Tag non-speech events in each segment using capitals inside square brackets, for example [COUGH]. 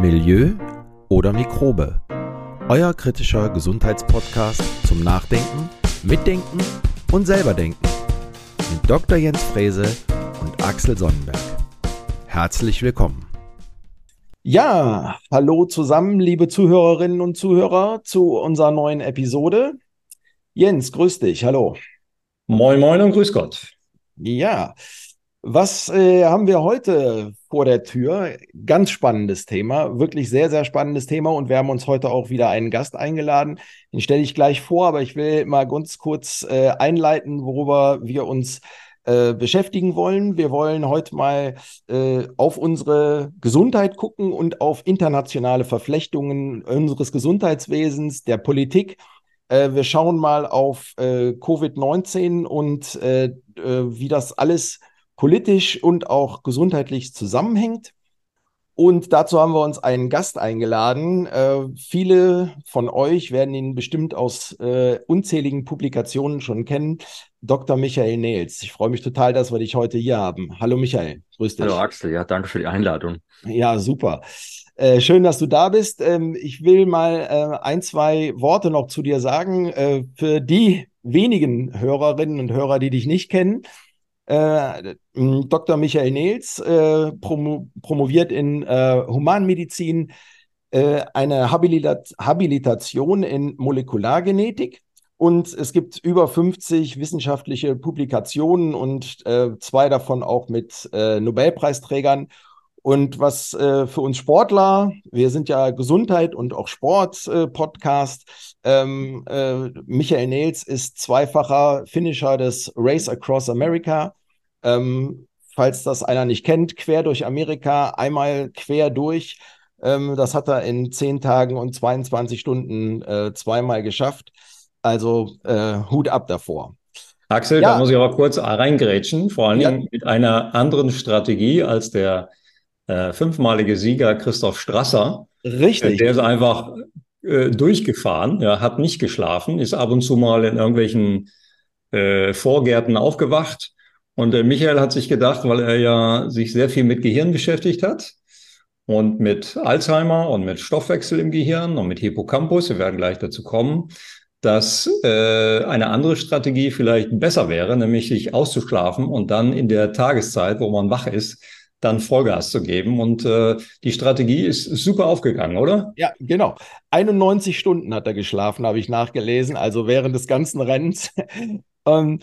Milieu oder Mikrobe. Euer kritischer Gesundheitspodcast zum Nachdenken, Mitdenken und selberdenken. Mit Dr. Jens Frese und Axel Sonnenberg. Herzlich willkommen. Ja, hallo zusammen, liebe Zuhörerinnen und Zuhörer, zu unserer neuen Episode. Jens, grüß dich, hallo. Moin, moin und grüß Gott. Ja, was äh, haben wir heute vor der Tür? Ganz spannendes Thema, wirklich sehr, sehr spannendes Thema. Und wir haben uns heute auch wieder einen Gast eingeladen. Den stelle ich gleich vor, aber ich will mal ganz kurz äh, einleiten, worüber wir uns äh, beschäftigen wollen. Wir wollen heute mal äh, auf unsere Gesundheit gucken und auf internationale Verflechtungen unseres Gesundheitswesens, der Politik. Äh, wir schauen mal auf äh, Covid-19 und wie das alles politisch und auch gesundheitlich zusammenhängt. Und dazu haben wir uns einen Gast eingeladen. Äh, viele von euch werden ihn bestimmt aus äh, unzähligen Publikationen schon kennen. Dr. Michael Nels. Ich freue mich total, dass wir dich heute hier haben. Hallo Michael, grüß dich. Hallo Axel, ja, danke für die Einladung. Ja, super. Äh, schön, dass du da bist. Ähm, ich will mal äh, ein, zwei Worte noch zu dir sagen. Äh, für die wenigen Hörerinnen und Hörer, die dich nicht kennen, äh, Dr. Michael Nels äh, promo promoviert in äh, Humanmedizin äh, eine Habilitat Habilitation in Molekulargenetik. Und es gibt über 50 wissenschaftliche Publikationen und äh, zwei davon auch mit Nobelpreisträgern. Und was äh, für uns Sportler, wir sind ja Gesundheit und auch Sport-Podcast. Äh, ähm, äh, Michael Nels ist zweifacher Finisher des Race Across America ähm, falls das einer nicht kennt, quer durch Amerika, einmal quer durch. Ähm, das hat er in 10 Tagen und 22 Stunden äh, zweimal geschafft. Also äh, Hut ab davor. Axel, ja. da muss ich aber kurz reingrätschen, vor allen Dingen ja. mit einer anderen Strategie als der äh, fünfmalige Sieger Christoph Strasser. Richtig. Der ist einfach äh, durchgefahren, ja, hat nicht geschlafen, ist ab und zu mal in irgendwelchen äh, Vorgärten aufgewacht und der Michael hat sich gedacht, weil er ja sich sehr viel mit Gehirn beschäftigt hat und mit Alzheimer und mit Stoffwechsel im Gehirn und mit Hippocampus, wir werden gleich dazu kommen, dass äh, eine andere Strategie vielleicht besser wäre, nämlich sich auszuschlafen und dann in der Tageszeit, wo man wach ist, dann Vollgas zu geben. Und äh, die Strategie ist super aufgegangen, oder? Ja, genau. 91 Stunden hat er geschlafen, habe ich nachgelesen, also während des ganzen Rennens. [LAUGHS] ähm,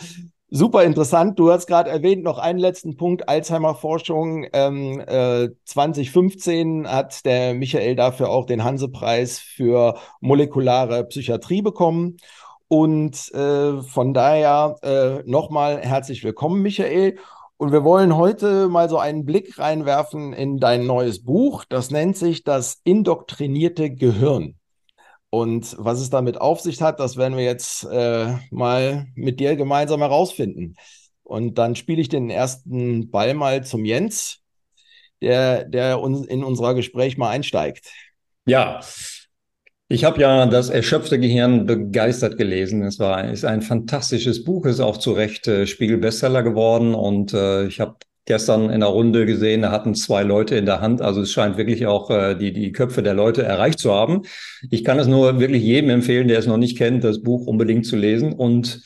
Super interessant. Du hast gerade erwähnt, noch einen letzten Punkt, Alzheimer-Forschung. Ähm, äh, 2015 hat der Michael dafür auch den Hanse-Preis für molekulare Psychiatrie bekommen. Und äh, von daher äh, nochmal herzlich willkommen, Michael. Und wir wollen heute mal so einen Blick reinwerfen in dein neues Buch. Das nennt sich das indoktrinierte Gehirn. Und was es damit auf sich hat, das werden wir jetzt äh, mal mit dir gemeinsam herausfinden. Und dann spiele ich den ersten Ball mal zum Jens, der, der uns in unser Gespräch mal einsteigt. Ja, ich habe ja das erschöpfte Gehirn begeistert gelesen. Es war ist ein fantastisches Buch, ist auch zu Recht äh, Spiegel-Bestseller geworden und äh, ich habe gestern in der Runde gesehen, da hatten zwei Leute in der Hand. Also es scheint wirklich auch äh, die, die Köpfe der Leute erreicht zu haben. Ich kann es nur wirklich jedem empfehlen, der es noch nicht kennt, das Buch unbedingt zu lesen. Und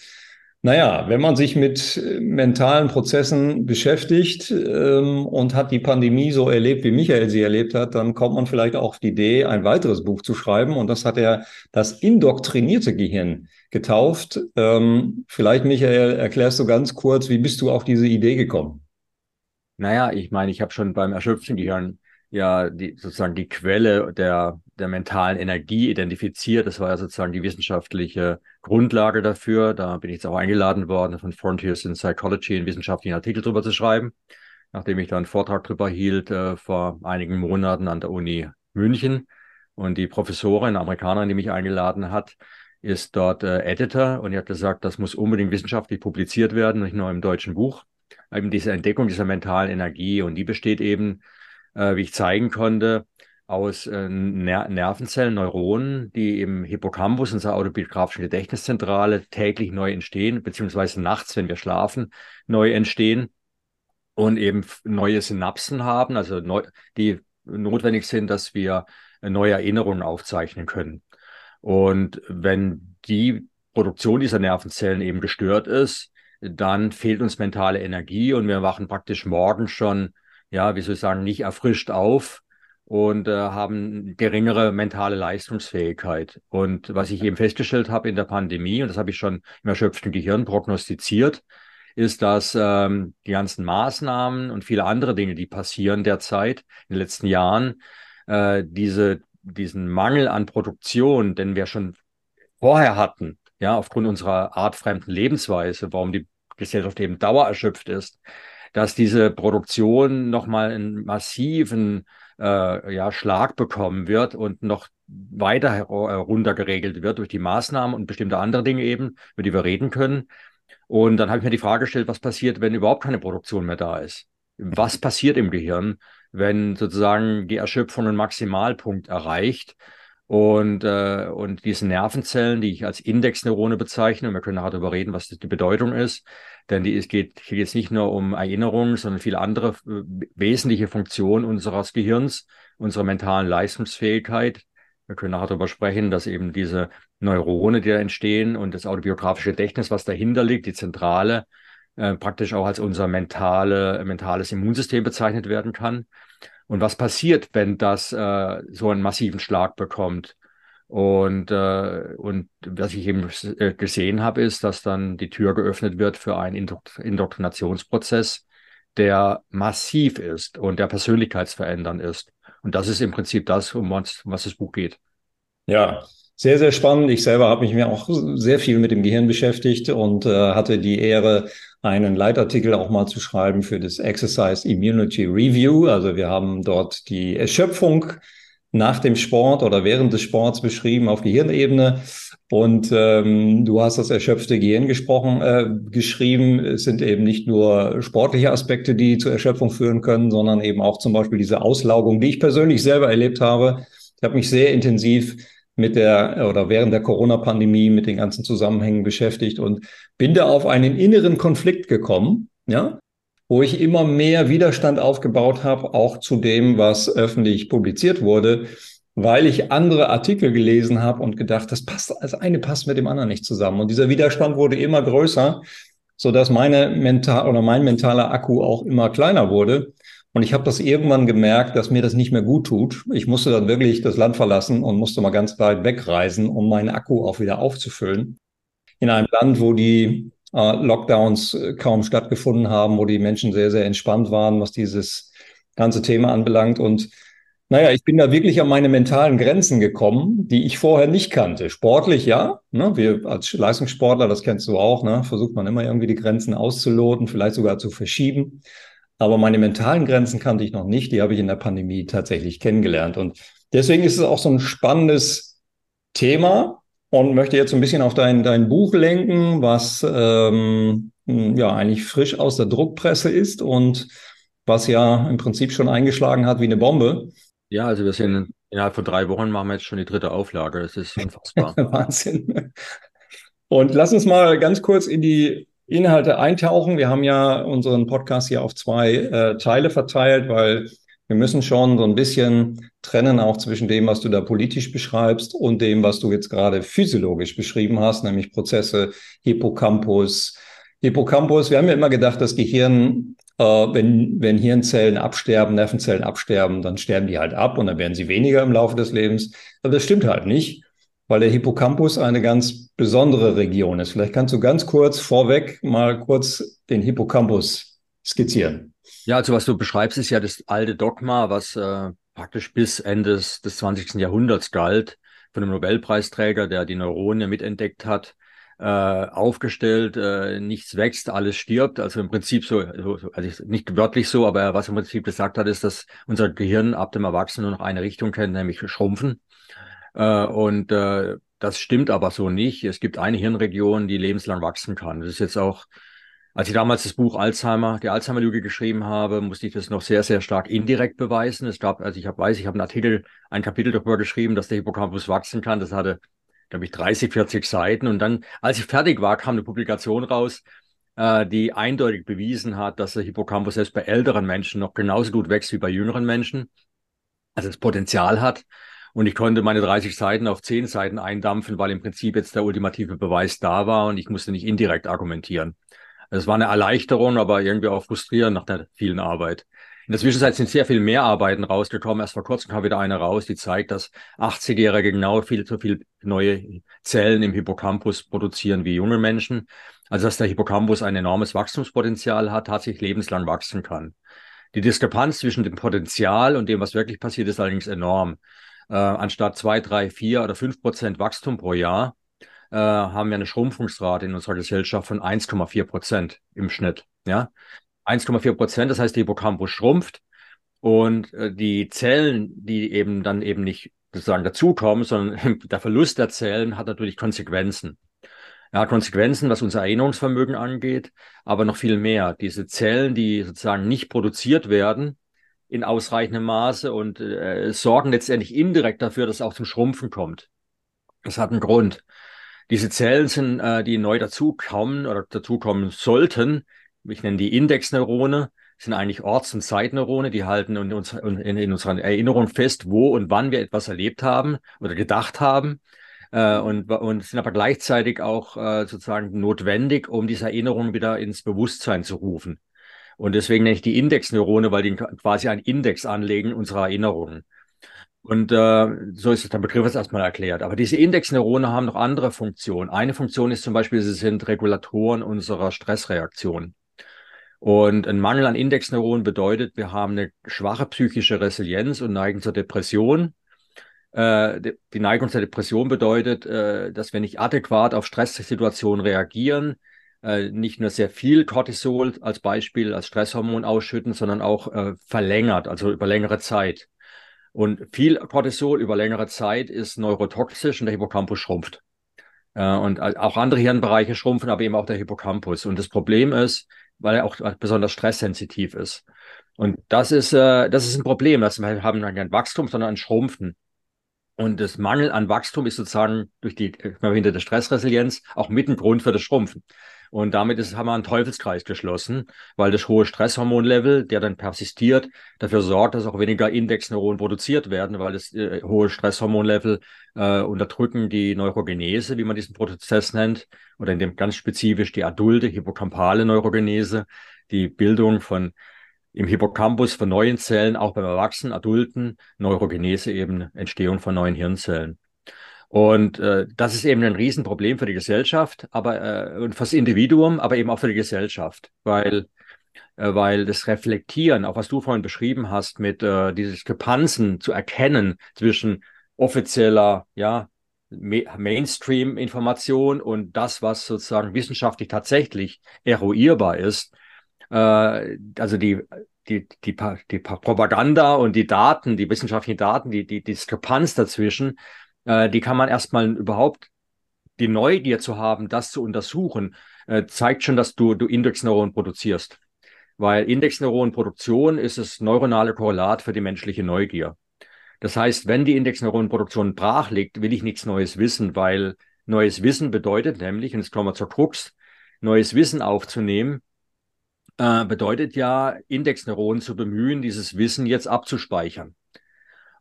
naja, wenn man sich mit äh, mentalen Prozessen beschäftigt ähm, und hat die Pandemie so erlebt, wie Michael sie erlebt hat, dann kommt man vielleicht auch auf die Idee, ein weiteres Buch zu schreiben. Und das hat er das indoktrinierte Gehirn getauft. Ähm, vielleicht, Michael, erklärst du ganz kurz, wie bist du auf diese Idee gekommen? Naja, ich meine, ich habe schon beim erschöpften Gehirn ja die, sozusagen die Quelle der, der mentalen Energie identifiziert. Das war ja sozusagen die wissenschaftliche Grundlage dafür. Da bin ich jetzt auch eingeladen worden, von Frontiers in Psychology einen wissenschaftlichen Artikel drüber zu schreiben, nachdem ich da einen Vortrag drüber hielt äh, vor einigen Monaten an der Uni München. Und die Professorin, Amerikanerin, die mich eingeladen hat, ist dort äh, Editor und die hat gesagt, das muss unbedingt wissenschaftlich publiziert werden, nicht nur im deutschen Buch eben diese Entdeckung dieser mentalen Energie und die besteht eben, äh, wie ich zeigen konnte, aus äh, Ner Nervenzellen, Neuronen, die im Hippocampus, unserer autobiografischen Gedächtniszentrale, täglich neu entstehen, beziehungsweise nachts, wenn wir schlafen, neu entstehen und eben neue Synapsen haben, also neu, die notwendig sind, dass wir neue Erinnerungen aufzeichnen können. Und wenn die Produktion dieser Nervenzellen eben gestört ist, dann fehlt uns mentale Energie und wir wachen praktisch morgen schon, ja, wie soll ich sagen, nicht erfrischt auf und äh, haben geringere mentale Leistungsfähigkeit. Und was ich eben festgestellt habe in der Pandemie, und das habe ich schon im erschöpften Gehirn prognostiziert, ist, dass ähm, die ganzen Maßnahmen und viele andere Dinge, die passieren derzeit in den letzten Jahren, äh, diese, diesen Mangel an Produktion, den wir schon vorher hatten, ja, aufgrund unserer artfremden Lebensweise, warum die Gesellschaft eben dauererschöpft ist, dass diese Produktion nochmal einen massiven äh, ja, Schlag bekommen wird und noch weiter äh, runtergeregelt wird durch die Maßnahmen und bestimmte andere Dinge eben, über die wir reden können. Und dann habe ich mir die Frage gestellt, was passiert, wenn überhaupt keine Produktion mehr da ist? Was passiert im Gehirn, wenn sozusagen die Erschöpfung einen Maximalpunkt erreicht? Und, äh, und diese Nervenzellen, die ich als Indexneurone bezeichne, und wir können nachher darüber reden, was die Bedeutung ist, denn die, es geht hier jetzt nicht nur um Erinnerungen, sondern viele andere äh, wesentliche Funktionen unseres Gehirns, unsere mentalen Leistungsfähigkeit. Wir können nachher darüber sprechen, dass eben diese Neurone, die da entstehen und das autobiografische Gedächtnis, was dahinter liegt, die Zentrale, äh, praktisch auch als unser mentale, mentales Immunsystem bezeichnet werden kann. Und was passiert, wenn das äh, so einen massiven Schlag bekommt? Und, äh, und was ich eben äh, gesehen habe, ist, dass dann die Tür geöffnet wird für einen Indoktrinationsprozess, der massiv ist und der persönlichkeitsverändernd ist. Und das ist im Prinzip das, um was, um was das Buch geht. Ja, sehr, sehr spannend. Ich selber habe mich mir auch sehr viel mit dem Gehirn beschäftigt und äh, hatte die Ehre, einen Leitartikel auch mal zu schreiben für das Exercise Immunity Review. Also wir haben dort die Erschöpfung nach dem Sport oder während des Sports beschrieben auf Gehirnebene. Und ähm, du hast das erschöpfte Gehirn gesprochen, äh, geschrieben. Es sind eben nicht nur sportliche Aspekte, die zur Erschöpfung führen können, sondern eben auch zum Beispiel diese Auslaugung, die ich persönlich selber erlebt habe. Ich habe mich sehr intensiv mit der oder während der Corona-Pandemie mit den ganzen Zusammenhängen beschäftigt und bin da auf einen inneren Konflikt gekommen, ja, wo ich immer mehr Widerstand aufgebaut habe, auch zu dem, was öffentlich publiziert wurde, weil ich andere Artikel gelesen habe und gedacht, das passt, das eine passt mit dem anderen nicht zusammen. Und dieser Widerstand wurde immer größer, so dass meine mental oder mein mentaler Akku auch immer kleiner wurde. Und ich habe das irgendwann gemerkt, dass mir das nicht mehr gut tut. Ich musste dann wirklich das Land verlassen und musste mal ganz weit wegreisen, um meinen Akku auch wieder aufzufüllen. In einem Land, wo die äh, Lockdowns äh, kaum stattgefunden haben, wo die Menschen sehr, sehr entspannt waren, was dieses ganze Thema anbelangt. Und naja, ich bin da wirklich an meine mentalen Grenzen gekommen, die ich vorher nicht kannte. Sportlich, ja. Ne? Wir als Leistungssportler, das kennst du auch, ne? versucht man immer irgendwie die Grenzen auszuloten, vielleicht sogar zu verschieben. Aber meine mentalen Grenzen kannte ich noch nicht. Die habe ich in der Pandemie tatsächlich kennengelernt. Und deswegen ist es auch so ein spannendes Thema und möchte jetzt ein bisschen auf dein, dein Buch lenken, was ähm, ja eigentlich frisch aus der Druckpresse ist und was ja im Prinzip schon eingeschlagen hat wie eine Bombe. Ja, also wir sind innerhalb von drei Wochen machen wir jetzt schon die dritte Auflage. Das ist [LAUGHS] unfassbar. Wahnsinn. Und lass uns mal ganz kurz in die Inhalte eintauchen. Wir haben ja unseren Podcast hier auf zwei äh, Teile verteilt, weil wir müssen schon so ein bisschen trennen auch zwischen dem, was du da politisch beschreibst und dem, was du jetzt gerade physiologisch beschrieben hast, nämlich Prozesse, Hippocampus. Hippocampus, wir haben ja immer gedacht, das Gehirn, äh, wenn, wenn Hirnzellen absterben, Nervenzellen absterben, dann sterben die halt ab und dann werden sie weniger im Laufe des Lebens. Aber das stimmt halt nicht weil der Hippocampus eine ganz besondere Region ist. Vielleicht kannst du ganz kurz vorweg mal kurz den Hippocampus skizzieren. Ja, also was du beschreibst, ist ja das alte Dogma, was äh, praktisch bis Ende des, des 20. Jahrhunderts galt, von einem Nobelpreisträger, der die Neurone mitentdeckt hat, äh, aufgestellt, äh, nichts wächst, alles stirbt. Also im Prinzip so, also nicht wörtlich so, aber was im Prinzip gesagt hat, ist, dass unser Gehirn ab dem Erwachsenen nur noch eine Richtung kennt, nämlich schrumpfen. Äh, und äh, das stimmt aber so nicht. Es gibt eine Hirnregion, die lebenslang wachsen kann. Das ist jetzt auch, als ich damals das Buch Alzheimer, die Alzheimer-Lüge geschrieben habe, musste ich das noch sehr, sehr stark indirekt beweisen. Es gab, also ich hab, weiß, ich habe einen Artikel, ein Kapitel darüber geschrieben, dass der Hippocampus wachsen kann. Das hatte, glaube ich, 30, 40 Seiten. Und dann, als ich fertig war, kam eine Publikation raus, äh, die eindeutig bewiesen hat, dass der Hippocampus selbst bei älteren Menschen noch genauso gut wächst wie bei jüngeren Menschen. also das Potenzial hat. Und ich konnte meine 30 Seiten auf 10 Seiten eindampfen, weil im Prinzip jetzt der ultimative Beweis da war und ich musste nicht indirekt argumentieren. Es war eine Erleichterung, aber irgendwie auch frustrierend nach der vielen Arbeit. In der Zwischenzeit sind sehr viel mehr Arbeiten rausgekommen. Erst vor kurzem kam wieder eine raus, die zeigt, dass 80-Jährige genau viel zu viel neue Zellen im Hippocampus produzieren wie junge Menschen. Also dass der Hippocampus ein enormes Wachstumspotenzial hat, tatsächlich lebenslang wachsen kann. Die Diskrepanz zwischen dem Potenzial und dem, was wirklich passiert, ist allerdings enorm. Äh, anstatt zwei, drei, vier oder fünf Prozent Wachstum pro Jahr äh, haben wir eine Schrumpfungsrate in unserer Gesellschaft von 1,4 Prozent im Schnitt. Ja, 1,4 Prozent. Das heißt, der Hippocampus schrumpft und äh, die Zellen, die eben dann eben nicht sozusagen dazukommen, sondern [LAUGHS] der Verlust der Zellen hat natürlich Konsequenzen. Ja, Konsequenzen, was unser Erinnerungsvermögen angeht, aber noch viel mehr. Diese Zellen, die sozusagen nicht produziert werden in ausreichendem Maße und äh, sorgen letztendlich indirekt dafür, dass es auch zum Schrumpfen kommt. Das hat einen Grund. Diese Zellen sind, äh, die neu dazukommen oder dazukommen sollten, ich nenne die Indexneurone, sind eigentlich Orts- und Zeitneurone, die halten in, uns, in, in unserer Erinnerung fest, wo und wann wir etwas erlebt haben oder gedacht haben. Äh, und, und sind aber gleichzeitig auch äh, sozusagen notwendig, um diese Erinnerung wieder ins Bewusstsein zu rufen. Und deswegen nenne ich die Indexneurone, weil die quasi einen Index anlegen unserer Erinnerungen. Und äh, so ist der Begriff jetzt erstmal erklärt. Aber diese Indexneurone haben noch andere Funktionen. Eine Funktion ist zum Beispiel, sie sind Regulatoren unserer Stressreaktion. Und ein Mangel an Indexneuronen bedeutet, wir haben eine schwache psychische Resilienz und neigen zur Depression. Äh, die Neigung zur Depression bedeutet, äh, dass wir nicht adäquat auf Stresssituationen reagieren, äh, nicht nur sehr viel Cortisol als Beispiel, als Stresshormon ausschütten, sondern auch äh, verlängert, also über längere Zeit. Und viel Cortisol über längere Zeit ist neurotoxisch und der Hippocampus schrumpft. Äh, und auch andere Hirnbereiche schrumpfen, aber eben auch der Hippocampus. Und das Problem ist, weil er auch besonders stresssensitiv ist. Und das ist, äh, das ist ein Problem. dass wir haben kein Wachstum, sondern ein Schrumpfen. Und das Mangel an Wachstum ist sozusagen durch die verhinderte Stressresilienz auch mit ein Grund für das Schrumpfen. Und damit ist, haben wir einen Teufelskreis geschlossen, weil das hohe Stresshormonlevel, der dann persistiert, dafür sorgt, dass auch weniger Indexneuronen produziert werden, weil das äh, hohe Stresshormonlevel äh, unterdrücken die Neurogenese, wie man diesen Prozess nennt, oder in dem ganz spezifisch die adulte hippocampale Neurogenese, die Bildung von im Hippocampus von neuen Zellen, auch beim Erwachsenen, Adulten, Neurogenese eben Entstehung von neuen Hirnzellen. Und äh, das ist eben ein Riesenproblem für die Gesellschaft, aber äh, und fürs Individuum, aber eben auch für die Gesellschaft, weil äh, weil das Reflektieren, auch was du vorhin beschrieben hast, mit äh, diese Diskrepanzen zu erkennen zwischen offizieller, ja, Mainstream-Information und das, was sozusagen wissenschaftlich tatsächlich eruierbar ist. Äh, also die, die, die, die Propaganda und die Daten, die wissenschaftlichen Daten, die, die Diskrepanz dazwischen, äh, die kann man erstmal überhaupt, die Neugier zu haben, das zu untersuchen, äh, zeigt schon, dass du, du Indexneuronen produzierst. Weil Indexneuronenproduktion ist das neuronale Korrelat für die menschliche Neugier. Das heißt, wenn die Indexneuronenproduktion brach liegt, will ich nichts Neues wissen, weil neues Wissen bedeutet nämlich, und jetzt kommen wir zur Krux, neues Wissen aufzunehmen, äh, bedeutet ja, Indexneuronen zu bemühen, dieses Wissen jetzt abzuspeichern.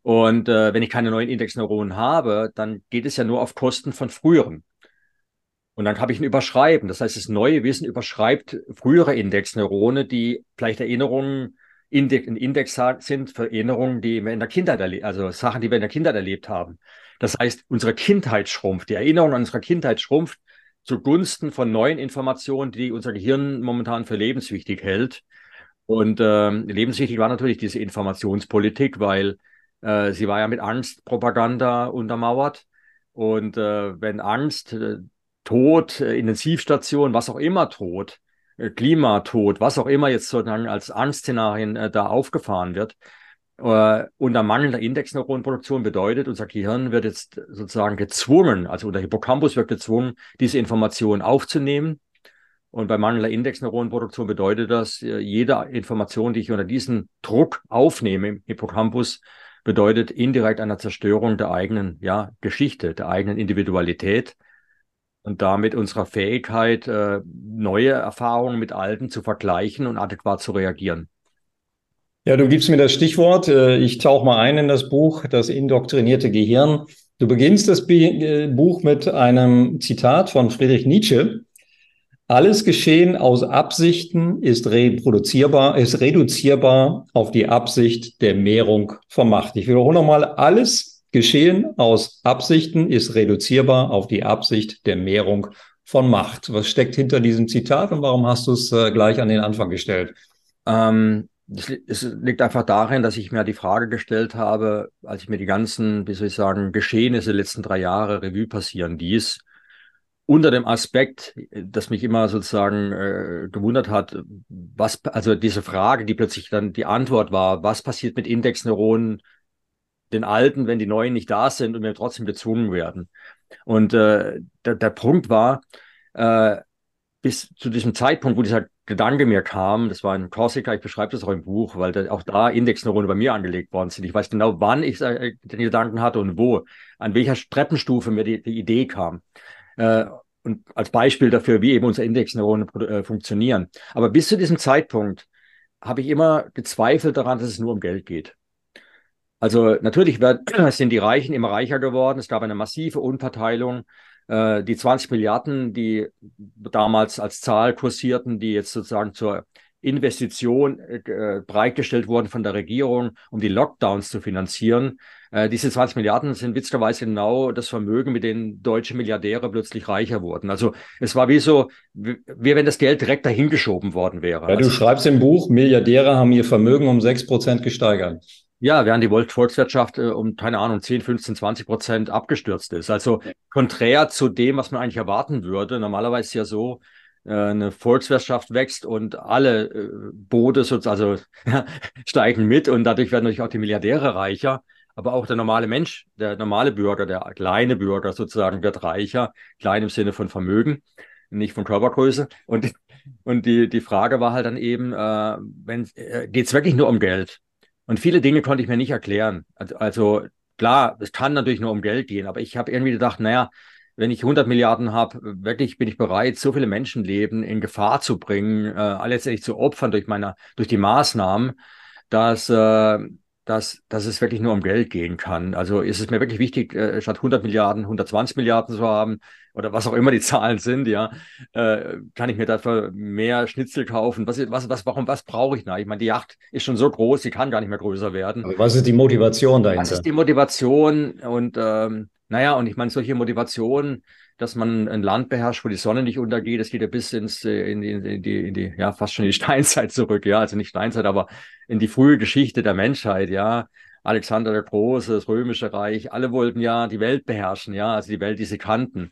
Und äh, wenn ich keine neuen Indexneuronen habe, dann geht es ja nur auf Kosten von früheren. Und dann habe ich ein Überschreiben. Das heißt, das neue Wissen überschreibt frühere Indexneurone, die vielleicht Erinnerungen Index, ein Index sind für Erinnerungen, die wir in der Kindheit erlebt, also Sachen, die wir in der Kindheit erlebt haben. Das heißt, unsere Kindheit schrumpft, die Erinnerung an unsere Kindheit schrumpft zugunsten von neuen Informationen, die unser Gehirn momentan für lebenswichtig hält. Und äh, lebenswichtig war natürlich diese Informationspolitik, weil äh, sie war ja mit Angstpropaganda untermauert. Und äh, wenn Angst, äh, Tod, äh, Intensivstation, was auch immer Tod, äh, Klimatod, was auch immer jetzt sozusagen als Angstszenarien da aufgefahren wird, äh, unter mangelnder Indexneuronenproduktion bedeutet, unser Gehirn wird jetzt sozusagen gezwungen, also unser Hippocampus wird gezwungen, diese Informationen aufzunehmen. Und bei mangelnder Indexneuronenproduktion bedeutet das, jede Information, die ich unter diesem Druck aufnehme im Hippocampus, bedeutet indirekt eine Zerstörung der eigenen ja, Geschichte, der eigenen Individualität und damit unserer Fähigkeit, äh, neue Erfahrungen mit alten zu vergleichen und adäquat zu reagieren. Ja, du gibst mir das Stichwort. Äh, ich tauche mal ein in das Buch, das indoktrinierte Gehirn. Du beginnst das äh, Buch mit einem Zitat von Friedrich Nietzsche. Alles Geschehen aus Absichten ist reproduzierbar, ist reduzierbar auf die Absicht der Mehrung von Macht. Ich wiederhole nochmal, alles Geschehen aus Absichten ist reduzierbar auf die Absicht der Mehrung von Macht. Was steckt hinter diesem Zitat und warum hast du es äh, gleich an den Anfang gestellt? Ähm, es liegt einfach darin, dass ich mir die Frage gestellt habe, als ich mir die ganzen, wie soll ich sagen, Geschehnisse der letzten drei Jahre Revue passieren ließ, unter dem Aspekt, das mich immer sozusagen äh, gewundert hat, was, also diese Frage, die plötzlich dann die Antwort war, was passiert mit Indexneuronen, den alten, wenn die neuen nicht da sind und wir trotzdem gezwungen werden. Und äh, der, der Punkt war, äh, bis zu diesem Zeitpunkt, wo dieser Gedanke mir kam, das war in Korsika, ich beschreibe das auch im Buch, weil da, auch da Indexneuronen bei mir angelegt worden sind. Ich weiß genau, wann ich äh, den Gedanken hatte und wo, an welcher Treppenstufe mir die, die Idee kam. Äh, und als Beispiel dafür, wie eben unsere Indexneuronen äh, funktionieren. Aber bis zu diesem Zeitpunkt habe ich immer gezweifelt daran, dass es nur um Geld geht. Also natürlich [CLEARS THROAT] sind die Reichen immer reicher geworden. Es gab eine massive Unverteilung. Äh, die 20 Milliarden, die damals als Zahl kursierten, die jetzt sozusagen zur Investition äh, bereitgestellt wurden von der Regierung, um die Lockdowns zu finanzieren. Äh, diese 20 Milliarden sind witzigerweise genau das Vermögen, mit dem deutsche Milliardäre plötzlich reicher wurden. Also es war wie so, wie, wie wenn das Geld direkt dahingeschoben worden wäre. Ja, du also, schreibst im Buch, Milliardäre haben ihr Vermögen um 6 Prozent gesteigert. Ja, während die Volkswirtschaft äh, um, keine Ahnung, 10, 15, 20 Prozent abgestürzt ist. Also konträr zu dem, was man eigentlich erwarten würde. Normalerweise ist ja so, äh, eine Volkswirtschaft wächst und alle äh, Boote sozusagen also, [LAUGHS] steigen mit und dadurch werden natürlich auch die Milliardäre reicher. Aber auch der normale Mensch, der normale Bürger, der kleine Bürger sozusagen wird reicher, klein im Sinne von Vermögen, nicht von Körpergröße. Und, [LAUGHS] und die, die Frage war halt dann eben, äh, äh, geht es wirklich nur um Geld? Und viele Dinge konnte ich mir nicht erklären. Also, also klar, es kann natürlich nur um Geld gehen, aber ich habe irgendwie gedacht, naja, wenn ich 100 Milliarden habe, wirklich bin ich bereit, so viele Menschenleben in Gefahr zu bringen, äh, letztendlich zu opfern durch meine, durch die Maßnahmen, dass, äh, dass, dass es wirklich nur um Geld gehen kann. Also ist es mir wirklich wichtig, äh, statt 100 Milliarden 120 Milliarden zu haben oder was auch immer die [LAUGHS] Zahlen sind, ja, äh, kann ich mir dafür mehr Schnitzel kaufen. Was, was, was, warum, was brauche ich da? Ich meine, die Yacht ist schon so groß, sie kann gar nicht mehr größer werden. Aber was ist die Motivation dahinter? Was ist die Motivation? Und ähm, naja, und ich meine, solche Motivationen, dass man ein Land beherrscht, wo die Sonne nicht untergeht, das geht ja bis ins, äh, in die, in die, in die, ja, fast schon in die [LAUGHS] Steinzeit zurück, ja, also nicht Steinzeit, aber in die frühe Geschichte der Menschheit, ja. Alexander der Große, das Römische Reich, alle wollten ja die Welt beherrschen, ja, also die Welt, die sie kannten.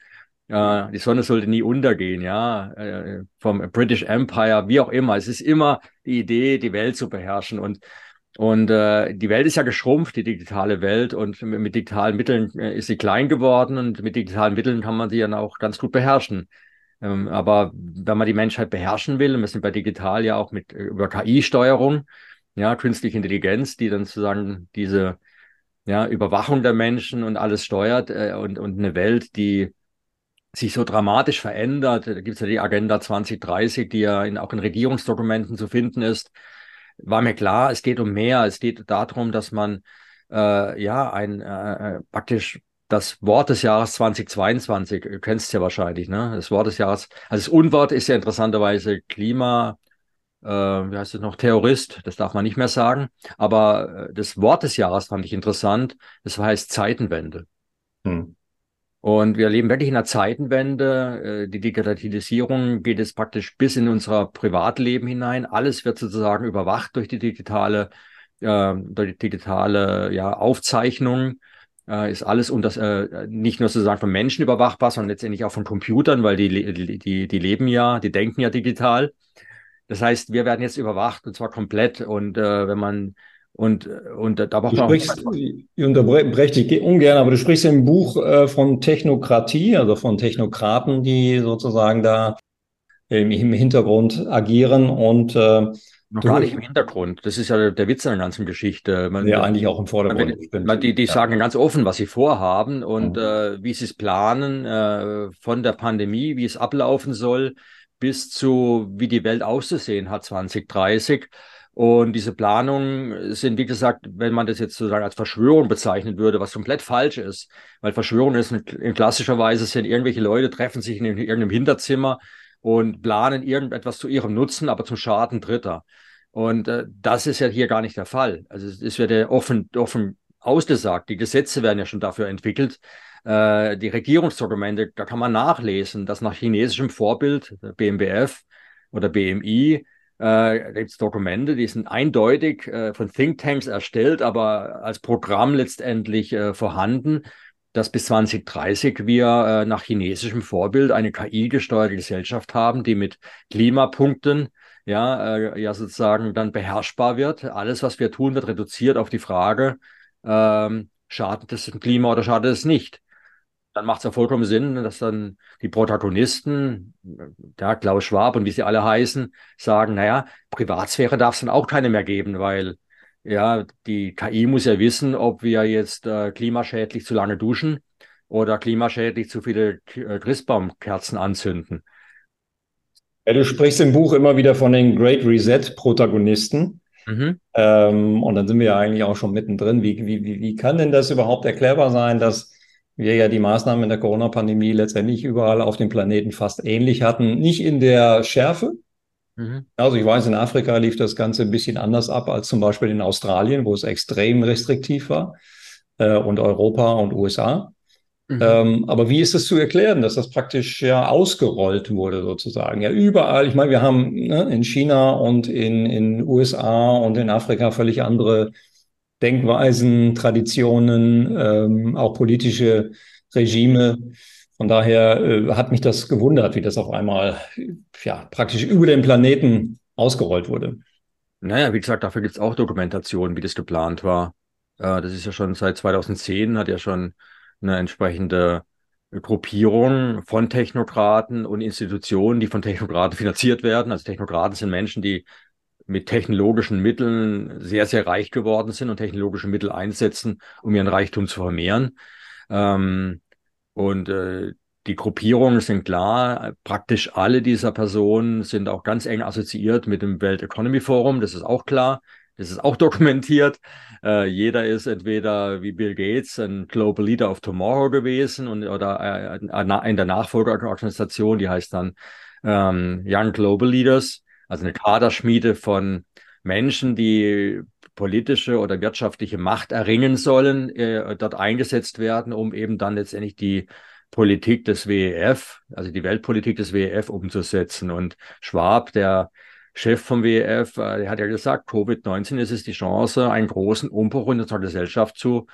Ja, die Sonne sollte nie untergehen, ja, äh, vom British Empire, wie auch immer. Es ist immer die Idee, die Welt zu beherrschen und und äh, die Welt ist ja geschrumpft, die digitale Welt, und mit, digitalen Mitteln äh, ist sie klein geworden und mit digitalen Mitteln kann man sie dann auch ganz gut beherrschen. Ähm, aber wenn man die Menschheit beherrschen will, und wir sind bei digital ja auch mit äh, über KI-Steuerung, ja, künstliche Intelligenz, die dann sozusagen diese ja, Überwachung der Menschen und alles steuert äh, und, und eine Welt, die sich so dramatisch verändert. Da gibt es ja die Agenda 2030, die ja in, auch in Regierungsdokumenten zu finden ist war mir klar, es geht um mehr. Es geht darum, dass man äh, ja ein äh, äh praktisch das Wort des Jahres 2022, du kennst es ja wahrscheinlich, ne? Das Wort des Jahres, also das Unwort ist ja interessanterweise Klima, äh, wie heißt es noch, Terrorist, das darf man nicht mehr sagen. Aber äh, das Wort des Jahres fand ich interessant, das heißt Zeitenwende. Hm. Und wir leben wirklich in einer Zeitenwende. Äh, die Digitalisierung geht jetzt praktisch bis in unser Privatleben hinein. Alles wird sozusagen überwacht durch die digitale, äh, durch die digitale ja, Aufzeichnung. Äh, ist alles und äh, nicht nur sozusagen von Menschen überwachbar, sondern letztendlich auch von Computern, weil die, die, die, die leben ja, die denken ja digital. Das heißt, wir werden jetzt überwacht und zwar komplett. Und äh, wenn man und, und da braucht man sprichst, auch. Ich unterbreche dich ungern, aber du sprichst im Buch äh, von Technokratie, also von Technokraten, die sozusagen da im, im Hintergrund agieren und äh, noch gar nicht im Hintergrund. Das ist ja der Witz an der ganzen Geschichte. Man, ja, eigentlich auch im Vordergrund. Man, die die ja. sagen ganz offen, was sie vorhaben und mhm. äh, wie sie es planen, äh, von der Pandemie, wie es ablaufen soll, bis zu wie die Welt auszusehen hat 2030. Und diese Planungen sind, wie gesagt, wenn man das jetzt sozusagen als Verschwörung bezeichnen würde, was komplett falsch ist, weil Verschwörung ist in klassischer Weise sind irgendwelche Leute treffen sich in irgendeinem Hinterzimmer und planen irgendetwas zu ihrem Nutzen, aber zum Schaden Dritter. Und äh, das ist ja hier gar nicht der Fall. Also es wird ja offen, offen ausgesagt. Die Gesetze werden ja schon dafür entwickelt. Äh, die Regierungsdokumente, da kann man nachlesen, dass nach chinesischem Vorbild, BMBF oder BMI, äh, gibt es Dokumente, die sind eindeutig äh, von Thinktanks erstellt, aber als Programm letztendlich äh, vorhanden, dass bis 2030 wir äh, nach chinesischem Vorbild eine KI-gesteuerte Gesellschaft haben, die mit Klimapunkten ja, äh, ja sozusagen dann beherrschbar wird. Alles, was wir tun, wird reduziert auf die Frage, ähm, schadet es dem Klima oder schadet es nicht? Dann macht es ja vollkommen Sinn, dass dann die Protagonisten, ja, Klaus Schwab und wie sie alle heißen, sagen, naja, Privatsphäre darf es dann auch keine mehr geben, weil ja, die KI muss ja wissen, ob wir jetzt äh, klimaschädlich zu lange duschen oder klimaschädlich zu viele äh, Christbaumkerzen anzünden. Ja, du sprichst im Buch immer wieder von den Great Reset-Protagonisten. Mhm. Ähm, und dann sind wir ja eigentlich auch schon mittendrin. Wie, wie, wie kann denn das überhaupt erklärbar sein, dass wir ja die Maßnahmen in der Corona-Pandemie letztendlich überall auf dem Planeten fast ähnlich hatten. Nicht in der Schärfe. Mhm. Also ich weiß, in Afrika lief das Ganze ein bisschen anders ab als zum Beispiel in Australien, wo es extrem restriktiv war, äh, und Europa und USA. Mhm. Ähm, aber wie ist es zu erklären, dass das praktisch ja ausgerollt wurde sozusagen? Ja, überall. Ich meine, wir haben ne, in China und in in USA und in Afrika völlig andere Denkweisen, Traditionen, ähm, auch politische Regime. Von daher äh, hat mich das gewundert, wie das auf einmal ja, praktisch über den Planeten ausgerollt wurde. Naja, wie gesagt, dafür gibt es auch Dokumentationen, wie das geplant war. Äh, das ist ja schon seit 2010, hat ja schon eine entsprechende Gruppierung von Technokraten und Institutionen, die von Technokraten [LAUGHS] finanziert werden. Also Technokraten sind Menschen, die mit technologischen Mitteln sehr, sehr reich geworden sind und technologische Mittel einsetzen, um ihren Reichtum zu vermehren. Ähm, und äh, die Gruppierungen sind klar. Praktisch alle dieser Personen sind auch ganz eng assoziiert mit dem World Economy Forum. Das ist auch klar. Das ist auch [LAUGHS] dokumentiert. Äh, jeder ist entweder wie Bill Gates ein Global Leader of Tomorrow gewesen und oder äh, in der Nachfolgeorganisation, die heißt dann ähm, Young Global Leaders also eine Kaderschmiede von Menschen, die politische oder wirtschaftliche Macht erringen sollen, äh, dort eingesetzt werden, um eben dann letztendlich die Politik des WEF, also die Weltpolitik des WEF umzusetzen. Und Schwab, der Chef vom WEF, äh, der hat ja gesagt, Covid-19 ist es die Chance, einen großen Umbruch in unserer Gesellschaft zu,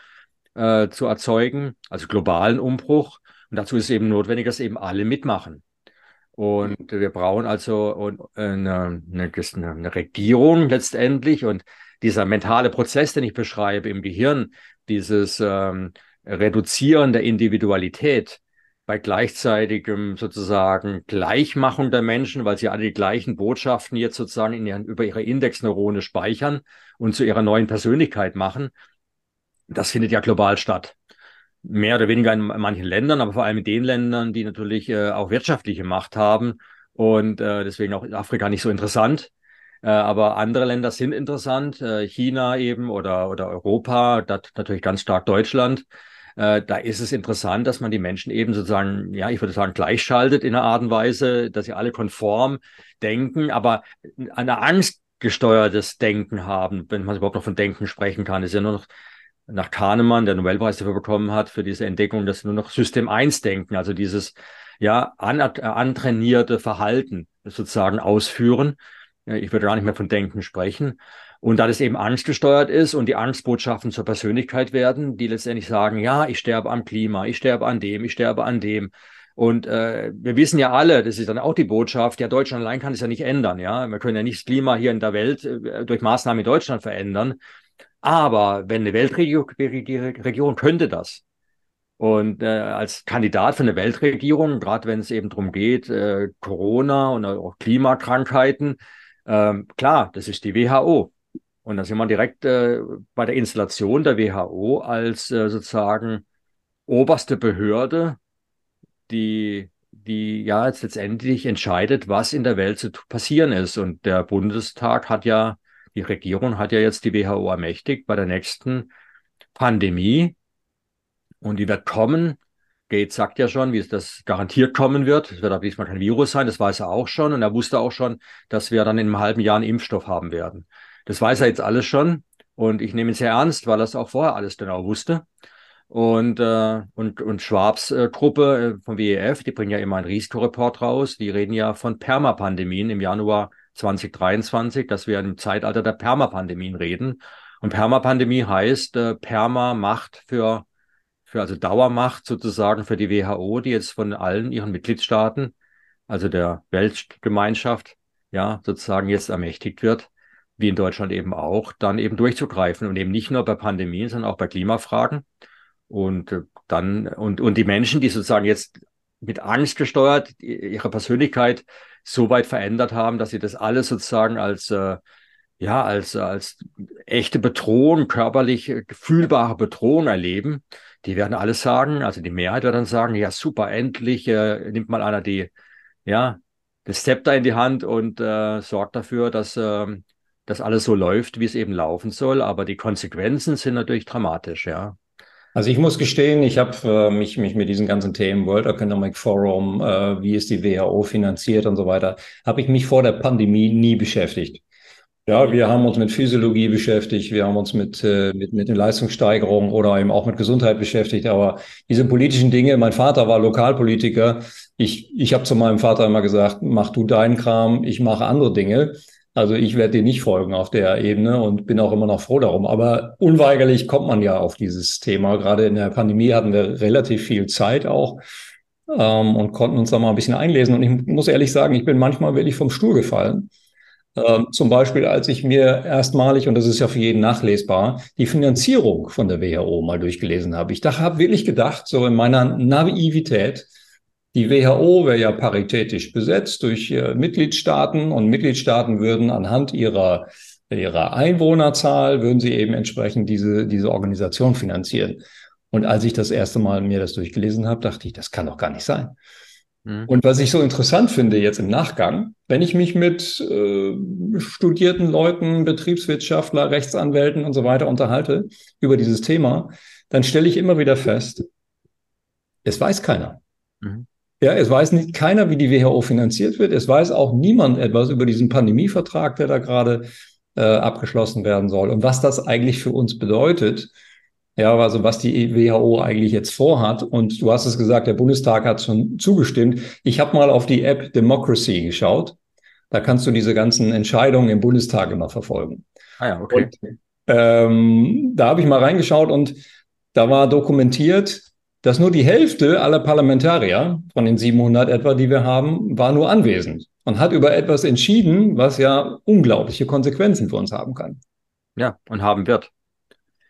äh, zu erzeugen, also globalen Umbruch. Und dazu ist es eben notwendig, dass eben alle mitmachen. Und wir brauchen also eine, eine, eine, Regierung letztendlich. Und dieser mentale Prozess, den ich beschreibe im Gehirn, dieses ähm, Reduzieren der Individualität bei gleichzeitigem sozusagen Gleichmachung der Menschen, weil sie alle die gleichen Botschaften jetzt sozusagen in ihren, über ihre Indexneurone speichern und zu ihrer neuen Persönlichkeit machen, das findet ja global statt mehr oder weniger in manchen Ländern, aber vor allem in den Ländern, die natürlich äh, auch wirtschaftliche Macht haben und äh, deswegen auch Afrika nicht so interessant. Äh, aber andere Länder sind interessant, äh, China eben oder, oder Europa, das natürlich ganz stark Deutschland. Äh, da ist es interessant, dass man die Menschen eben sozusagen, ja, ich würde sagen, gleichschaltet in einer Art und Weise, dass sie alle konform denken, aber eine angstgesteuertes Denken haben, wenn man überhaupt noch von Denken sprechen kann. ist ja nur noch nach Kahnemann, der Nobelpreis dafür bekommen hat, für diese Entdeckung, dass nur noch System 1 denken, also dieses ja an, antrainierte Verhalten sozusagen ausführen. Ich würde gar nicht mehr von Denken sprechen. Und da das eben angstgesteuert ist und die Angstbotschaften zur Persönlichkeit werden, die letztendlich sagen, ja, ich sterbe am Klima, ich sterbe an dem, ich sterbe an dem. Und äh, wir wissen ja alle, das ist dann auch die Botschaft, ja, Deutschland allein kann es ja nicht ändern, ja. Wir können ja nicht das Klima hier in der Welt äh, durch Maßnahmen in Deutschland verändern. Aber wenn eine Weltregierung könnte das. Und äh, als Kandidat für eine Weltregierung, gerade wenn es eben darum geht, äh, Corona und auch Klimakrankheiten, äh, klar, das ist die WHO. Und da sind wir direkt äh, bei der Installation der WHO als äh, sozusagen oberste Behörde, die, die ja jetzt letztendlich entscheidet, was in der Welt zu passieren ist. Und der Bundestag hat ja die Regierung hat ja jetzt die WHO ermächtigt bei der nächsten Pandemie und die wird kommen. Gates sagt ja schon, wie es das garantiert kommen wird. Es wird aber diesmal kein Virus sein, das weiß er auch schon. Und er wusste auch schon, dass wir dann in einem halben Jahr einen Impfstoff haben werden. Das weiß er jetzt alles schon. Und ich nehme ihn sehr ernst, weil er es auch vorher alles genau wusste. Und, äh, und, und Schwabs äh, Truppe äh, vom WEF, die bringen ja immer einen Risikoreport raus. Die reden ja von Permapandemien im Januar 2023, dass wir im Zeitalter der Permapandemien reden. Und Permapandemie heißt äh, Perma-Macht für, für, also Dauermacht sozusagen für die WHO, die jetzt von allen ihren Mitgliedstaaten, also der Weltgemeinschaft, ja, sozusagen jetzt ermächtigt wird, wie in Deutschland eben auch, dann eben durchzugreifen und eben nicht nur bei Pandemien, sondern auch bei Klimafragen. Und äh, dann, und, und die Menschen, die sozusagen jetzt mit Angst gesteuert ihre Persönlichkeit so weit verändert haben, dass sie das alles sozusagen als, äh, ja, als, als echte Bedrohung, körperlich fühlbare Bedrohung erleben, die werden alles sagen, also die Mehrheit wird dann sagen, ja, super, endlich äh, nimmt mal einer die, ja, das Zepter in die Hand und äh, sorgt dafür, dass äh, das alles so läuft, wie es eben laufen soll. Aber die Konsequenzen sind natürlich dramatisch, ja. Also ich muss gestehen, ich habe äh, mich, mich mit diesen ganzen Themen World Economic Forum, äh, wie ist die WHO finanziert und so weiter, habe ich mich vor der Pandemie nie beschäftigt. Ja, wir haben uns mit Physiologie beschäftigt, wir haben uns mit, äh, mit, mit den Leistungssteigerungen oder eben auch mit Gesundheit beschäftigt. Aber diese politischen Dinge, mein Vater war Lokalpolitiker. Ich, ich habe zu meinem Vater immer gesagt, mach du deinen Kram, ich mache andere Dinge. Also ich werde dir nicht folgen auf der Ebene und bin auch immer noch froh darum. Aber unweigerlich kommt man ja auf dieses Thema. Gerade in der Pandemie hatten wir relativ viel Zeit auch ähm, und konnten uns da mal ein bisschen einlesen. Und ich muss ehrlich sagen, ich bin manchmal wirklich vom Stuhl gefallen. Ähm, zum Beispiel, als ich mir erstmalig, und das ist ja für jeden nachlesbar, die Finanzierung von der WHO mal durchgelesen habe. Ich habe wirklich gedacht, so in meiner Naivität, die WHO wäre ja paritätisch besetzt durch äh, Mitgliedstaaten und Mitgliedstaaten würden anhand ihrer, ihrer Einwohnerzahl, würden sie eben entsprechend diese, diese Organisation finanzieren. Und als ich das erste Mal mir das durchgelesen habe, dachte ich, das kann doch gar nicht sein. Mhm. Und was ich so interessant finde jetzt im Nachgang, wenn ich mich mit äh, studierten Leuten, Betriebswirtschaftler, Rechtsanwälten und so weiter unterhalte über dieses Thema, dann stelle ich immer wieder fest, es weiß keiner. Mhm. Ja, es weiß nicht keiner, wie die WHO finanziert wird. Es weiß auch niemand etwas über diesen Pandemievertrag, der da gerade äh, abgeschlossen werden soll und was das eigentlich für uns bedeutet. Ja, also was die WHO eigentlich jetzt vorhat. Und du hast es gesagt, der Bundestag hat schon zugestimmt. Ich habe mal auf die App Democracy geschaut. Da kannst du diese ganzen Entscheidungen im Bundestag immer verfolgen. Ah ja, okay. Und, ähm, da habe ich mal reingeschaut und da war dokumentiert, dass nur die Hälfte aller Parlamentarier von den 700 etwa, die wir haben, war nur anwesend und hat über etwas entschieden, was ja unglaubliche Konsequenzen für uns haben kann. Ja, und haben wird.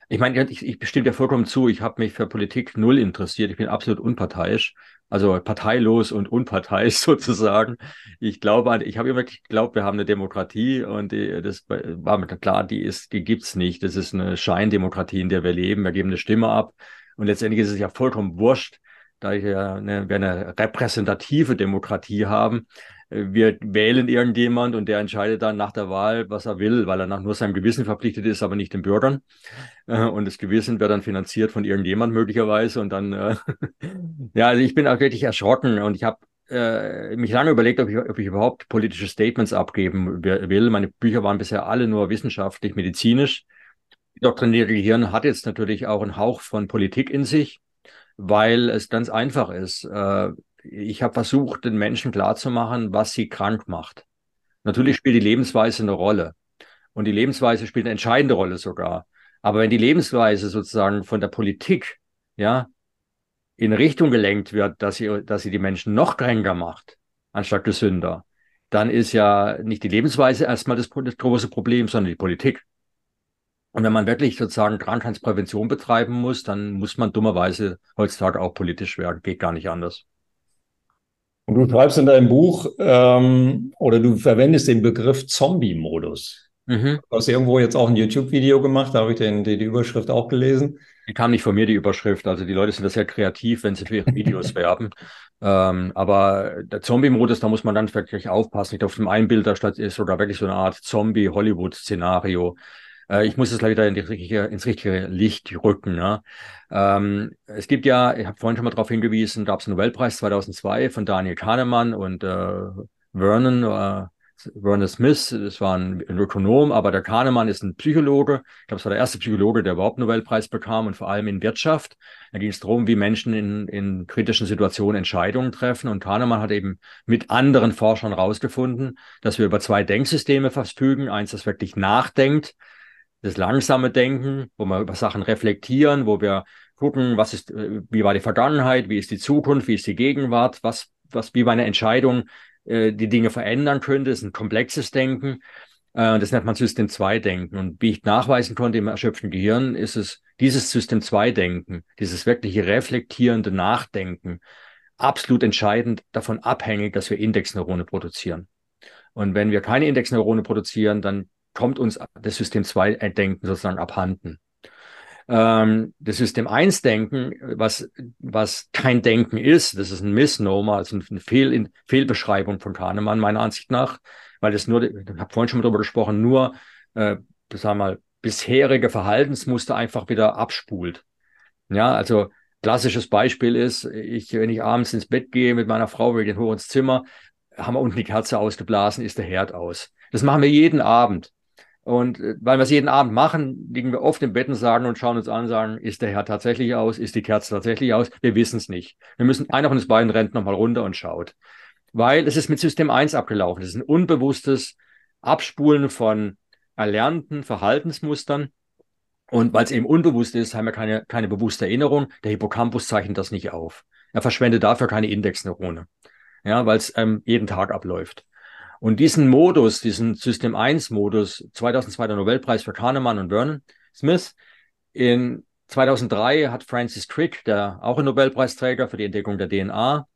Ich meine, ich, ich bestimme dir vollkommen zu, ich habe mich für Politik null interessiert. Ich bin absolut unparteiisch, also parteilos und unparteiisch [LAUGHS] sozusagen. Ich glaube, ich habe immer geglaubt, wir haben eine Demokratie und die, das war mir klar, die ist, die gibt's nicht. Das ist eine Scheindemokratie, in der wir leben. Wir geben eine Stimme ab und letztendlich ist es ja vollkommen wurscht, da wir eine, wir eine repräsentative Demokratie haben. Wir wählen irgendjemand und der entscheidet dann nach der Wahl, was er will, weil er nach nur seinem Gewissen verpflichtet ist, aber nicht den Bürgern. Äh, und das Gewissen wird dann finanziert von irgendjemand möglicherweise. Und dann, äh, [LAUGHS] ja, also ich bin auch wirklich erschrocken und ich habe äh, mich lange überlegt, ob ich, ob ich überhaupt politische Statements abgeben will. Meine Bücher waren bisher alle nur wissenschaftlich, medizinisch doktrinierte Gehirn hat jetzt natürlich auch einen Hauch von Politik in sich, weil es ganz einfach ist. Äh, ich habe versucht, den Menschen klarzumachen, was sie krank macht. Natürlich spielt die Lebensweise eine Rolle. Und die Lebensweise spielt eine entscheidende Rolle sogar. Aber wenn die Lebensweise sozusagen von der Politik, ja, in Richtung gelenkt wird, dass sie, dass sie die Menschen noch kränker macht, anstatt gesünder, dann ist ja nicht die Lebensweise erstmal das, das große Problem, sondern die Politik. Und wenn man wirklich sozusagen Krankheitsprävention betreiben muss, dann muss man dummerweise heutzutage auch politisch werden. Geht gar nicht anders. Und du schreibst in deinem Buch ähm, oder du verwendest den Begriff Zombie-Modus. Mhm. Du hast irgendwo jetzt auch ein YouTube-Video gemacht, da habe ich den, die, die Überschrift auch gelesen. Die kam nicht von mir, die Überschrift. Also die Leute sind da sehr kreativ, wenn sie für ihre Videos [LAUGHS] werben. Ähm, aber der Zombie-Modus, da muss man dann wirklich aufpassen. Ich glaube, auf dem einen Bild, da ist sogar wirklich so eine Art Zombie-Hollywood-Szenario. Äh, ich muss es wieder in richtige, ins richtige Licht rücken. Ja. Ähm, es gibt ja, ich habe vorhin schon mal darauf hingewiesen, gab es einen Nobelpreis 2002 von Daniel Kahnemann und äh, Vernon, äh, Vernon Smith, das war ein, ein, Ökonom, aber der Kahnemann ist ein Psychologe. Ich glaube, es war der erste Psychologe, der überhaupt einen Nobelpreis bekam und vor allem in Wirtschaft. Da ging es darum, wie Menschen in, in kritischen Situationen Entscheidungen treffen. Und Kahnemann hat eben mit anderen Forschern herausgefunden, dass wir über zwei Denksysteme verfügen. Eins, das wirklich nachdenkt, das langsame Denken, wo wir über Sachen reflektieren, wo wir gucken, was ist, äh, wie war die Vergangenheit, wie ist die Zukunft, wie ist die Gegenwart, was, was, wie meine Entscheidung äh, die Dinge verändern könnte. Das ist ein komplexes Denken. Äh, das nennt man System 2 Denken. Und wie ich nachweisen konnte im erschöpften Gehirn, ist es dieses System 2 Denken, dieses wirkliche reflektierende Nachdenken, absolut entscheidend davon abhängig, dass wir Indexneurone produzieren. Und wenn wir keine Indexneurone produzieren, dann kommt uns das System 2 Denken sozusagen abhanden. Ähm, das System 1 Denken, was, was kein Denken ist, das ist ein Misnomer, also eine Fehl, Fehlbeschreibung von Kahnemann meiner Ansicht nach, weil das nur, ich habe vorhin schon mal darüber gesprochen, nur, äh, sagen wir mal, bisherige Verhaltensmuster einfach wieder abspult. Ja, also klassisches Beispiel ist, ich, wenn ich abends ins Bett gehe mit meiner Frau, wir gehen hoch ins Zimmer, haben wir unten die Kerze ausgeblasen, ist der Herd aus. Das machen wir jeden Abend. Und äh, weil wir es jeden Abend machen, liegen wir oft im Bett und sagen und schauen uns an, sagen, ist der Herr tatsächlich aus? Ist die Kerze tatsächlich aus? Wir wissen es nicht. Wir müssen, einer von uns beiden rennt nochmal runter und schaut. Weil es ist mit System 1 abgelaufen. Es ist ein unbewusstes Abspulen von erlernten Verhaltensmustern. Und weil es eben unbewusst ist, haben wir keine, keine bewusste Erinnerung. Der Hippocampus zeichnet das nicht auf. Er verschwendet dafür keine Indexneurone. Ja, weil es ähm, jeden Tag abläuft. Und diesen Modus, diesen System 1 Modus, 2002 der Nobelpreis für Kahnemann und Vernon Smith, in 2003 hat Francis Crick, der auch ein Nobelpreisträger für die Entdeckung der DNA,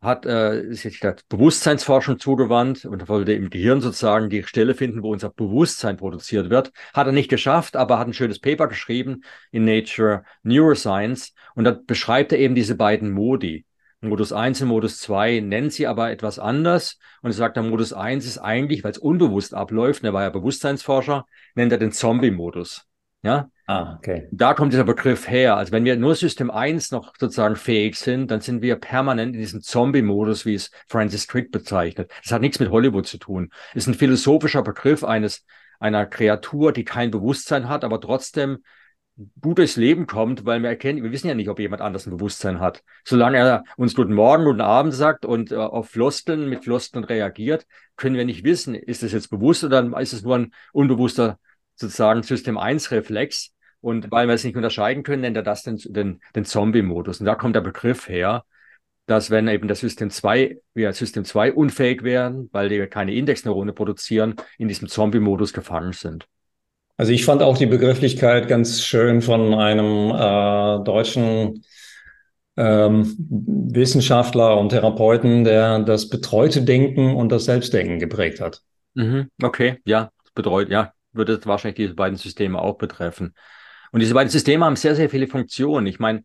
hat äh, sich der Bewusstseinsforschung zugewandt und wollte im Gehirn sozusagen die Stelle finden, wo unser Bewusstsein produziert wird. Hat er nicht geschafft, aber hat ein schönes Paper geschrieben in Nature Neuroscience und da beschreibt er eben diese beiden Modi. Modus 1 und Modus 2 nennt sie aber etwas anders und sagt, der Modus 1 ist eigentlich, weil es unbewusst abläuft, er war ja Bewusstseinsforscher, nennt er den Zombie-Modus. Ja? Ah, okay. Da kommt dieser Begriff her. Also wenn wir nur System 1 noch sozusagen fähig sind, dann sind wir permanent in diesem Zombie-Modus, wie es Francis Crick bezeichnet. Das hat nichts mit Hollywood zu tun. ist ein philosophischer Begriff eines einer Kreatur, die kein Bewusstsein hat, aber trotzdem gut durchs Leben kommt, weil wir erkennen, wir wissen ja nicht, ob jemand anders ein Bewusstsein hat. Solange er uns Guten Morgen, Guten Abend sagt und äh, auf Floskeln mit Floskeln reagiert, können wir nicht wissen, ist es jetzt bewusst oder ist es nur ein unbewusster sozusagen System 1 Reflex. Und weil wir es nicht unterscheiden können, nennt er das den, den, den Zombie-Modus. Und da kommt der Begriff her, dass wenn eben das System 2, wir System 2 unfähig wären, weil die keine Indexneurone produzieren, in diesem Zombie-Modus gefangen sind. Also ich fand auch die Begrifflichkeit ganz schön von einem äh, deutschen ähm, Wissenschaftler und Therapeuten, der das betreute Denken und das Selbstdenken geprägt hat. Mhm, okay, ja, betreut, ja, würde wahrscheinlich diese beiden Systeme auch betreffen. Und diese beiden Systeme haben sehr, sehr viele Funktionen. Ich meine,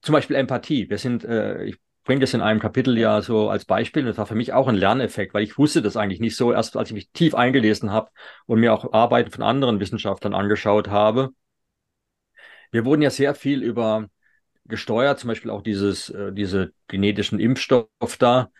zum Beispiel Empathie. Wir sind, äh, ich bringe das in einem Kapitel ja so als Beispiel. Das war für mich auch ein Lerneffekt, weil ich wusste das eigentlich nicht so, erst als ich mich tief eingelesen habe und mir auch Arbeiten von anderen Wissenschaftlern angeschaut habe. Wir wurden ja sehr viel über gesteuert, zum Beispiel auch dieses, äh, diese genetischen Impfstoff da,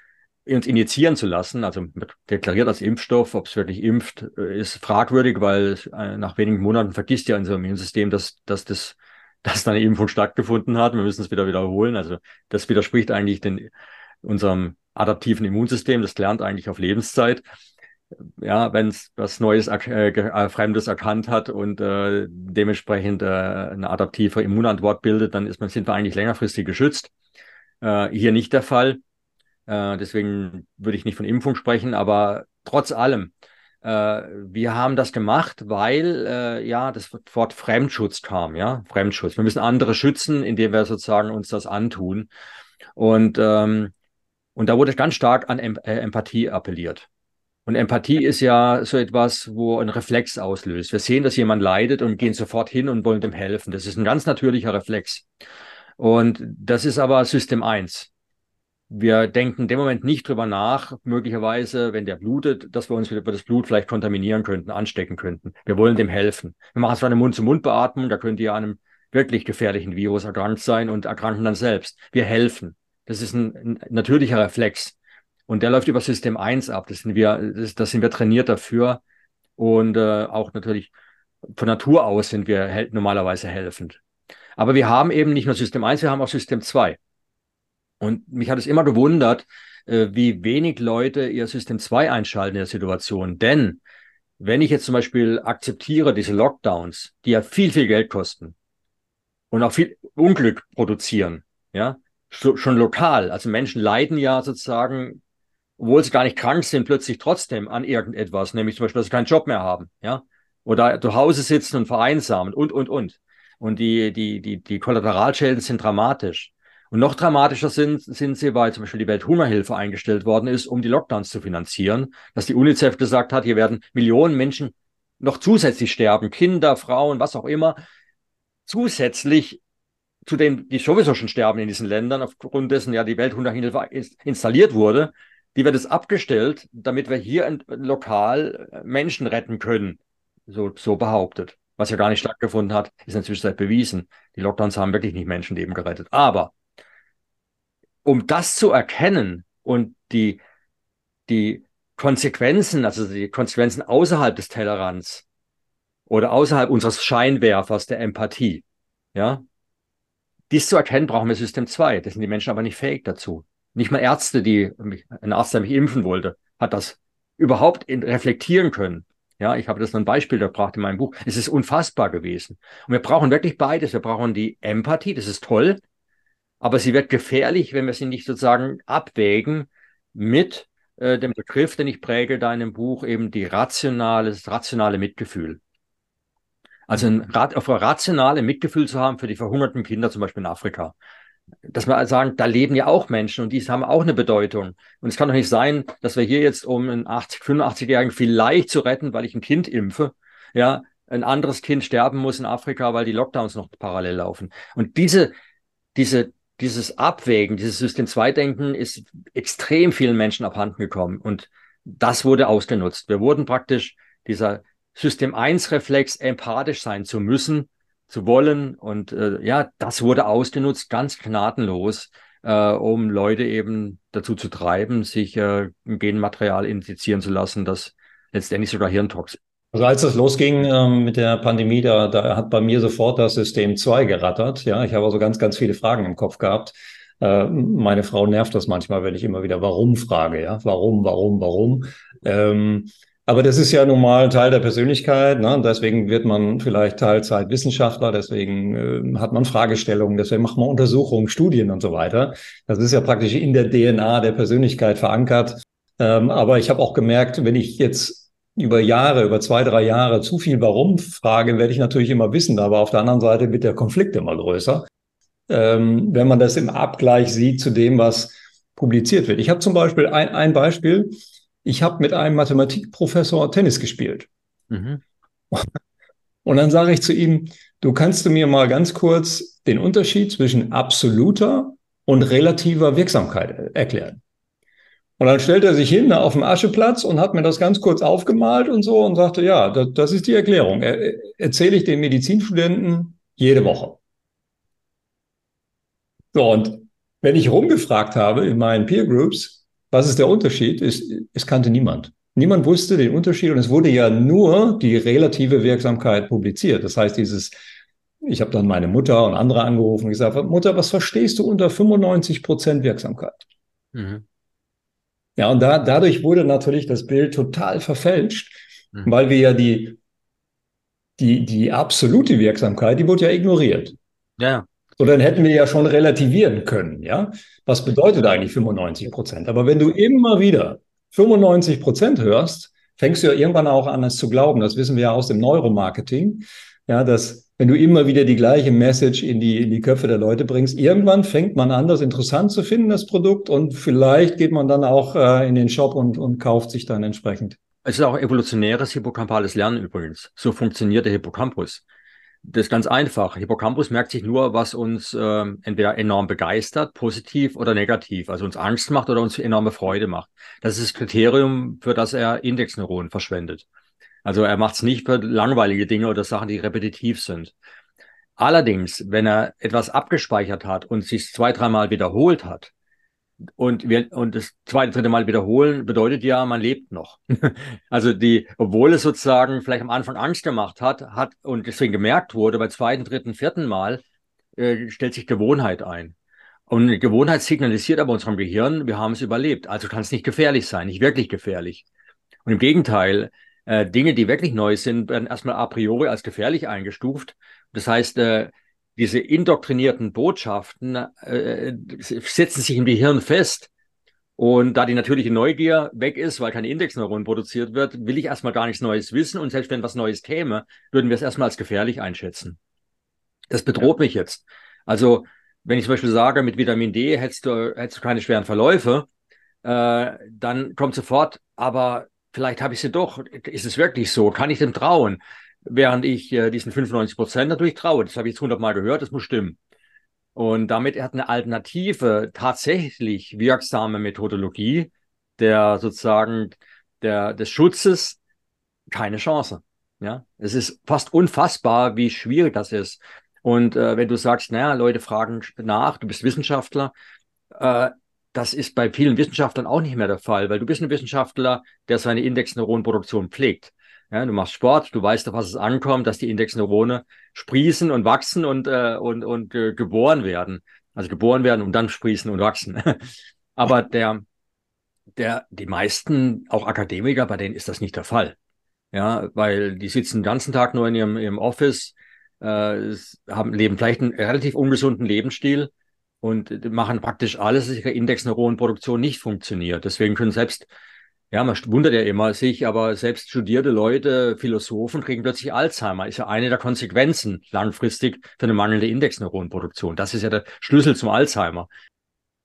uns injizieren zu lassen, also deklariert als Impfstoff, ob es wirklich impft, äh, ist fragwürdig, weil äh, nach wenigen Monaten vergisst ja unser Immunsystem, dass, dass das dass da eine Impfung stattgefunden hat. Wir müssen es wieder wiederholen. Also das widerspricht eigentlich den, unserem adaptiven Immunsystem. Das lernt eigentlich auf Lebenszeit. Ja, wenn es was Neues, äh, äh, Fremdes erkannt hat und äh, dementsprechend äh, eine adaptive Immunantwort bildet, dann ist man, sind wir eigentlich längerfristig geschützt. Äh, hier nicht der Fall. Äh, deswegen würde ich nicht von Impfung sprechen, aber trotz allem, wir haben das gemacht, weil äh, ja das Wort Fremdschutz kam, ja, Fremdschutz. Wir müssen andere schützen, indem wir sozusagen uns das antun. Und, ähm, und da wurde ganz stark an em äh, Empathie appelliert. Und Empathie ist ja so etwas, wo ein Reflex auslöst. Wir sehen, dass jemand leidet und gehen sofort hin und wollen dem helfen. Das ist ein ganz natürlicher Reflex. Und das ist aber System 1. Wir denken in dem Moment nicht drüber nach, möglicherweise, wenn der blutet, dass wir uns über das Blut vielleicht kontaminieren könnten, anstecken könnten. Wir wollen dem helfen. Wir machen zwar eine Mund-zu-Mund-Beatmung, da könnte ja an einem wirklich gefährlichen Virus erkrankt sein und erkranken dann selbst. Wir helfen. Das ist ein, ein natürlicher Reflex. Und der läuft über System 1 ab. Das sind wir, das, das sind wir trainiert dafür. Und äh, auch natürlich von Natur aus sind wir hel normalerweise helfend. Aber wir haben eben nicht nur System 1, wir haben auch System 2. Und mich hat es immer gewundert, äh, wie wenig Leute ihr System 2 einschalten in der Situation. Denn wenn ich jetzt zum Beispiel akzeptiere diese Lockdowns, die ja viel, viel Geld kosten und auch viel Unglück produzieren, ja, schon lokal. Also Menschen leiden ja sozusagen obwohl sie gar nicht krank sind, plötzlich trotzdem an irgendetwas, nämlich zum Beispiel, dass sie keinen Job mehr haben, ja, oder zu Hause sitzen und vereinsamen und, und, und. Und die, die, die, die Kollateralschäden sind dramatisch. Und noch dramatischer sind, sind sie, weil zum Beispiel die Welthungerhilfe eingestellt worden ist, um die Lockdowns zu finanzieren, dass die UNICEF gesagt hat, hier werden Millionen Menschen noch zusätzlich sterben, Kinder, Frauen, was auch immer, zusätzlich zu denen, die sowieso schon sterben in diesen Ländern, aufgrund dessen ja die Welthungerhilfe installiert wurde die wird es abgestellt, damit wir hier lokal äh, Menschen retten können, so, so behauptet. Was ja gar nicht stattgefunden hat, ist inzwischen seit bewiesen. Die Lockdowns haben wirklich nicht Menschenleben gerettet. Aber um das zu erkennen und die, die Konsequenzen, also die Konsequenzen außerhalb des Tellerrands oder außerhalb unseres Scheinwerfers der Empathie, ja, dies zu erkennen, brauchen wir System 2. Das sind die Menschen aber nicht fähig dazu. Nicht mal Ärzte, die mich, ein Arzt, der mich impfen wollte, hat das überhaupt in, reflektieren können. Ja, ich habe das nur ein Beispiel gebracht in meinem Buch. Es ist unfassbar gewesen. Und wir brauchen wirklich beides. Wir brauchen die Empathie, das ist toll, aber sie wird gefährlich, wenn wir sie nicht sozusagen abwägen mit äh, dem Begriff, den ich präge da in dem Buch, eben die rationale, das rationale Mitgefühl. Also ein, auf rationale Mitgefühl zu haben für die verhungerten Kinder, zum Beispiel in Afrika dass wir sagen, da leben ja auch Menschen und die haben auch eine Bedeutung. Und es kann doch nicht sein, dass wir hier jetzt, um einen 80, 85-Jährigen vielleicht zu retten, weil ich ein Kind impfe, ja, ein anderes Kind sterben muss in Afrika, weil die Lockdowns noch parallel laufen. Und diese, diese, dieses Abwägen, dieses System-2-Denken ist extrem vielen Menschen abhanden gekommen. Und das wurde ausgenutzt. Wir wurden praktisch dieser System-1-Reflex empathisch sein zu müssen, zu wollen. Und äh, ja, das wurde ausgenutzt, ganz gnadenlos, äh, um Leute eben dazu zu treiben, sich äh, Genmaterial infizieren zu lassen, das letztendlich sogar Hirntox. Also als es losging ähm, mit der Pandemie, da, da hat bei mir sofort das System 2 gerattert. Ja, ich habe also ganz, ganz viele Fragen im Kopf gehabt. Äh, meine Frau nervt das manchmal, wenn ich immer wieder warum frage. Ja, warum, warum, warum? Ähm, aber das ist ja normal Teil der Persönlichkeit. Ne? Deswegen wird man vielleicht Teilzeitwissenschaftler, deswegen äh, hat man Fragestellungen, deswegen macht man Untersuchungen, Studien und so weiter. Das ist ja praktisch in der DNA der Persönlichkeit verankert. Ähm, aber ich habe auch gemerkt, wenn ich jetzt über Jahre, über zwei, drei Jahre zu viel Warum frage, werde ich natürlich immer wissen. Aber auf der anderen Seite wird der Konflikt immer größer, ähm, wenn man das im Abgleich sieht zu dem, was publiziert wird. Ich habe zum Beispiel ein, ein Beispiel ich habe mit einem Mathematikprofessor Tennis gespielt. Mhm. [LAUGHS] Und dann sage ich zu ihm, du kannst du mir mal ganz kurz den Unterschied zwischen absoluter und relativer Wirksamkeit erklären. Und dann stellt er sich hin auf dem Ascheplatz und hat mir das ganz kurz aufgemalt und so und sagte, ja, das, das ist die Erklärung. Er, erzähle ich den Medizinstudenten jede Woche. So, und wenn ich rumgefragt habe in meinen Peer Groups, was ist der Unterschied? Es, es kannte niemand. Niemand wusste den Unterschied und es wurde ja nur die relative Wirksamkeit publiziert. Das heißt, dieses, ich habe dann meine Mutter und andere angerufen und gesagt, Mutter, was verstehst du unter 95 Prozent Wirksamkeit? Mhm. Ja, und da, dadurch wurde natürlich das Bild total verfälscht, mhm. weil wir ja die, die, die absolute Wirksamkeit, die wurde ja ignoriert. Ja. So, dann hätten wir ja schon relativieren können, ja. Was bedeutet eigentlich 95 Prozent? Aber wenn du immer wieder 95 Prozent hörst, fängst du ja irgendwann auch an, es zu glauben. Das wissen wir ja aus dem Neuromarketing, ja, dass wenn du immer wieder die gleiche Message in die, in die Köpfe der Leute bringst. Irgendwann fängt man an, das interessant zu finden, das Produkt, und vielleicht geht man dann auch äh, in den Shop und, und kauft sich dann entsprechend. Es ist auch evolutionäres hippocampales Lernen übrigens. So funktioniert der Hippocampus. Das ist ganz einfach. Hippocampus merkt sich nur, was uns äh, entweder enorm begeistert, positiv oder negativ, also uns Angst macht oder uns enorme Freude macht. Das ist das Kriterium, für das er Indexneuronen verschwendet. Also er macht es nicht für langweilige Dinge oder Sachen, die repetitiv sind. Allerdings, wenn er etwas abgespeichert hat und sich zwei, dreimal wiederholt hat, und wir und das zweite, dritte Mal wiederholen bedeutet ja, man lebt noch. [LAUGHS] also die, obwohl es sozusagen vielleicht am Anfang Angst gemacht hat, hat und deswegen gemerkt wurde, bei zweiten, dritten, vierten Mal äh, stellt sich Gewohnheit ein. Und Gewohnheit signalisiert aber unserem Gehirn, wir haben es überlebt. Also kann es nicht gefährlich sein, nicht wirklich gefährlich. Und im Gegenteil, äh, Dinge, die wirklich neu sind, werden erstmal a priori als gefährlich eingestuft. Das heißt, äh, diese indoktrinierten Botschaften äh, setzen sich im Gehirn fest. Und da die natürliche Neugier weg ist, weil keine Indexneuron produziert wird, will ich erstmal gar nichts Neues wissen. Und selbst wenn was Neues käme, würden wir es erstmal als gefährlich einschätzen. Das bedroht mich jetzt. Also, wenn ich zum Beispiel sage, mit Vitamin D hättest du, hättest du keine schweren Verläufe, äh, dann kommt sofort, aber vielleicht habe ich sie doch. Ist es wirklich so? Kann ich dem trauen? Während ich äh, diesen 95 Prozent natürlich traue. Das habe ich jetzt hundertmal gehört, das muss stimmen. Und damit hat eine alternative, tatsächlich wirksame Methodologie der sozusagen der, des Schutzes keine Chance. Ja, es ist fast unfassbar, wie schwierig das ist. Und äh, wenn du sagst, naja, Leute fragen nach, du bist Wissenschaftler, äh, das ist bei vielen Wissenschaftlern auch nicht mehr der Fall, weil du bist ein Wissenschaftler, der seine Indexneuronenproduktion pflegt. Ja, du machst Sport, du weißt, auf was es ankommt, dass die Indexneurone sprießen und wachsen und, äh, und, und äh, geboren werden. Also geboren werden und dann sprießen und wachsen. [LAUGHS] Aber der, der, die meisten, auch Akademiker, bei denen ist das nicht der Fall. Ja, weil die sitzen den ganzen Tag nur in ihrem, ihrem Office, äh, haben, leben vielleicht einen relativ ungesunden Lebensstil und machen praktisch alles, dass ihre Indexneuronenproduktion nicht funktioniert. Deswegen können selbst, ja, man wundert ja immer sich, aber selbst studierte Leute, Philosophen kriegen plötzlich Alzheimer. Ist ja eine der Konsequenzen langfristig für eine mangelnde Indexneuronenproduktion. Das ist ja der Schlüssel zum Alzheimer.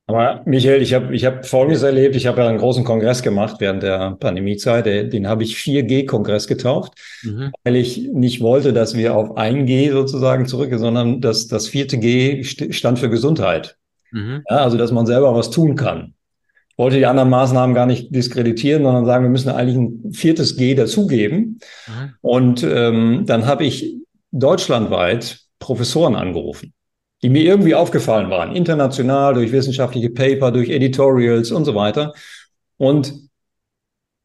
Aber Michael, ich habe ich hab Folgendes erlebt. Ich habe ja einen großen Kongress gemacht während der Pandemiezeit. Den habe ich 4G-Kongress getauft, mhm. weil ich nicht wollte, dass wir auf 1G sozusagen zurück, sondern dass das vierte G stand für Gesundheit. Mhm. Ja, also, dass man selber was tun kann. Ich wollte die anderen Maßnahmen gar nicht diskreditieren, sondern sagen, wir müssen eigentlich ein viertes G dazugeben. Mhm. Und ähm, dann habe ich deutschlandweit Professoren angerufen die mir irgendwie aufgefallen waren, international, durch wissenschaftliche Paper, durch Editorials und so weiter. Und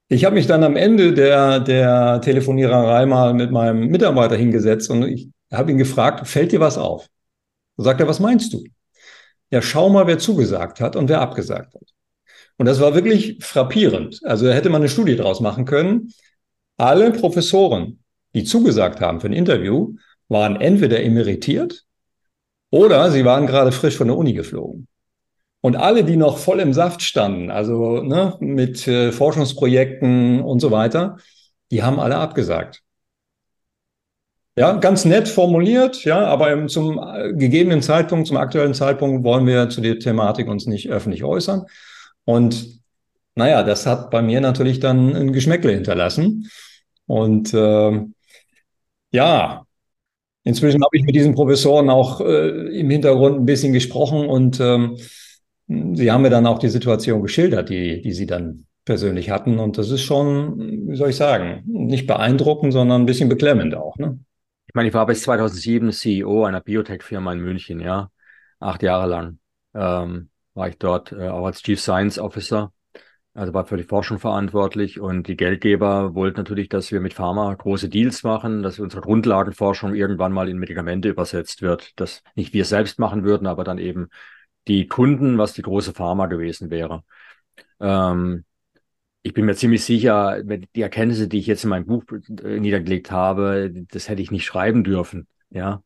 ich habe mich dann am Ende der, der Telefoniererei mal mit meinem Mitarbeiter hingesetzt und ich habe ihn gefragt, fällt dir was auf? Sagt er, was meinst du? Ja, schau mal, wer zugesagt hat und wer abgesagt hat. Und das war wirklich frappierend. Also da hätte man eine Studie draus machen können. Alle Professoren, die zugesagt haben für ein Interview, waren entweder emeritiert oder sie waren gerade frisch von der Uni geflogen. Und alle, die noch voll im Saft standen, also ne, mit äh, Forschungsprojekten und so weiter, die haben alle abgesagt. Ja, ganz nett formuliert, ja, aber zum äh, gegebenen Zeitpunkt, zum aktuellen Zeitpunkt wollen wir zu der Thematik uns nicht öffentlich äußern. Und naja, das hat bei mir natürlich dann ein Geschmäckle hinterlassen. Und äh, ja, Inzwischen habe ich mit diesen Professoren auch äh, im Hintergrund ein bisschen gesprochen und ähm, sie haben mir dann auch die Situation geschildert, die, die sie dann persönlich hatten. Und das ist schon, wie soll ich sagen, nicht beeindruckend, sondern ein bisschen beklemmend auch. Ne? Ich meine, ich war bis 2007 CEO einer Biotech-Firma in München, ja. Acht Jahre lang ähm, war ich dort äh, auch als Chief Science Officer also war für die Forschung verantwortlich und die Geldgeber wollten natürlich, dass wir mit Pharma große Deals machen, dass unsere Grundlagenforschung irgendwann mal in Medikamente übersetzt wird, dass nicht wir selbst machen würden, aber dann eben die Kunden, was die große Pharma gewesen wäre. Ähm, ich bin mir ziemlich sicher, die Erkenntnisse, die ich jetzt in meinem Buch äh, niedergelegt habe, das hätte ich nicht schreiben dürfen, ja.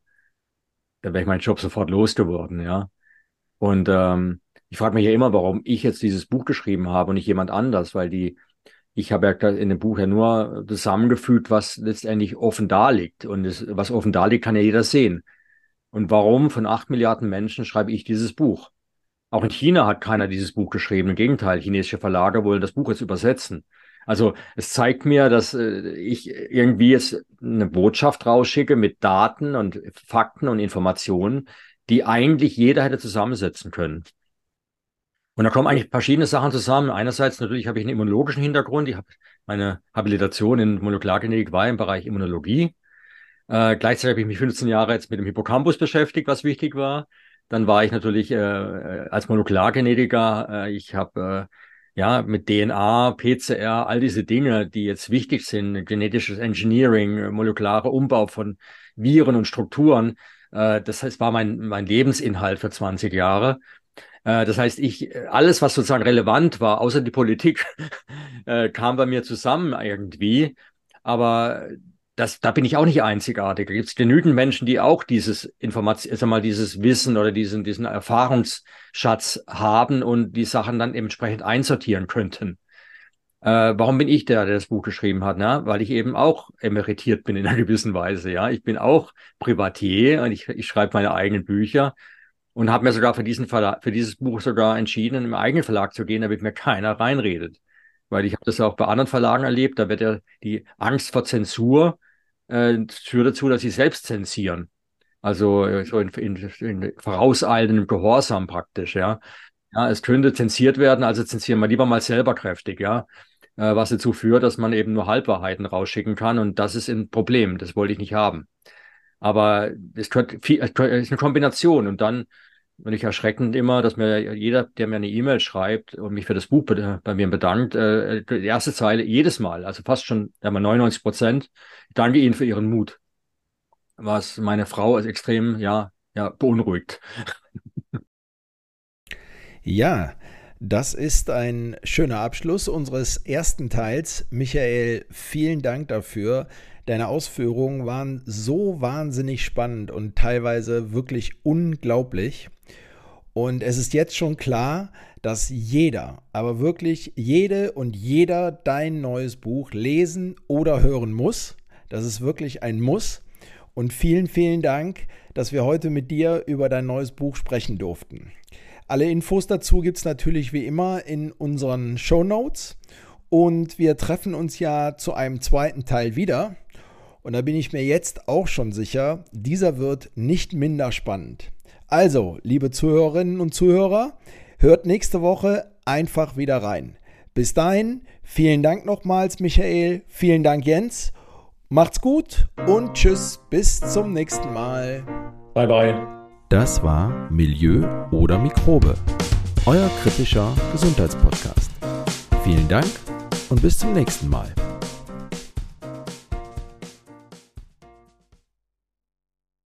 Da wäre ich meinen Job sofort losgeworden, ja. Und ähm, ich frage mich ja immer, warum ich jetzt dieses Buch geschrieben habe und nicht jemand anders, weil die ich habe ja in dem Buch ja nur zusammengefügt, was letztendlich offen da liegt. Und das, was offen da liegt, kann ja jeder sehen. Und warum von acht Milliarden Menschen schreibe ich dieses Buch? Auch in China hat keiner dieses Buch geschrieben. Im Gegenteil, chinesische Verlage wollen das Buch jetzt übersetzen. Also es zeigt mir, dass äh, ich irgendwie jetzt eine Botschaft rausschicke mit Daten und Fakten und Informationen, die eigentlich jeder hätte zusammensetzen können. Und da kommen eigentlich verschiedene Sachen zusammen. Einerseits natürlich habe ich einen immunologischen Hintergrund. Ich habe meine Habilitation in Molekulargenetik war im Bereich Immunologie. Äh, gleichzeitig habe ich mich 15 Jahre jetzt mit dem Hippocampus beschäftigt, was wichtig war. Dann war ich natürlich äh, als Molekulargenetiker. Äh, ich habe äh, ja mit DNA, PCR, all diese Dinge, die jetzt wichtig sind, genetisches Engineering, molekulare Umbau von Viren und Strukturen. Äh, das heißt, war mein mein Lebensinhalt für 20 Jahre. Äh, das heißt, ich alles, was sozusagen relevant war, außer die Politik, [LAUGHS] äh, kam bei mir zusammen irgendwie. Aber das, da bin ich auch nicht einzigartig. Da gibt es genügend Menschen, die auch dieses Information, sag mal, dieses Wissen oder diesen, diesen Erfahrungsschatz haben und die Sachen dann entsprechend einsortieren könnten. Äh, warum bin ich der, der das Buch geschrieben hat? Ne? Weil ich eben auch emeritiert bin in einer [LAUGHS] gewissen Weise. Ja, ich bin auch Privatier und ich, ich schreibe meine eigenen Bücher und habe mir sogar für diesen Verlag, für dieses Buch sogar entschieden, im eigenen Verlag zu gehen, damit mir keiner reinredet. Weil ich habe das auch bei anderen Verlagen erlebt, da wird ja die Angst vor Zensur äh, führt dazu, dass sie selbst zensieren. Also äh, so in, in, in vorauseilendem Gehorsam praktisch, ja. Ja, es könnte zensiert werden, also zensieren wir lieber mal selber kräftig, ja. Äh, was dazu führt, dass man eben nur Halbwahrheiten rausschicken kann und das ist ein Problem, das wollte ich nicht haben. Aber es, könnte viel, es ist eine Kombination und dann und ich erschreckend immer, dass mir jeder, der mir eine E-Mail schreibt und mich für das Buch bei mir bedankt, äh, die erste Zeile jedes Mal, also fast schon einmal 99 Prozent, danke Ihnen für Ihren Mut. Was meine Frau als extrem, ja, ja, beunruhigt. Ja, das ist ein schöner Abschluss unseres ersten Teils. Michael, vielen Dank dafür. Deine Ausführungen waren so wahnsinnig spannend und teilweise wirklich unglaublich. Und es ist jetzt schon klar, dass jeder, aber wirklich jede und jeder dein neues Buch lesen oder hören muss. Das ist wirklich ein Muss. Und vielen, vielen Dank, dass wir heute mit dir über dein neues Buch sprechen durften. Alle Infos dazu gibt es natürlich wie immer in unseren Show Notes. Und wir treffen uns ja zu einem zweiten Teil wieder. Und da bin ich mir jetzt auch schon sicher, dieser wird nicht minder spannend. Also, liebe Zuhörerinnen und Zuhörer, hört nächste Woche einfach wieder rein. Bis dahin, vielen Dank nochmals, Michael. Vielen Dank, Jens. Macht's gut und tschüss, bis zum nächsten Mal. Bye, bye. Das war Milieu oder Mikrobe, euer kritischer Gesundheitspodcast. Vielen Dank und bis zum nächsten Mal.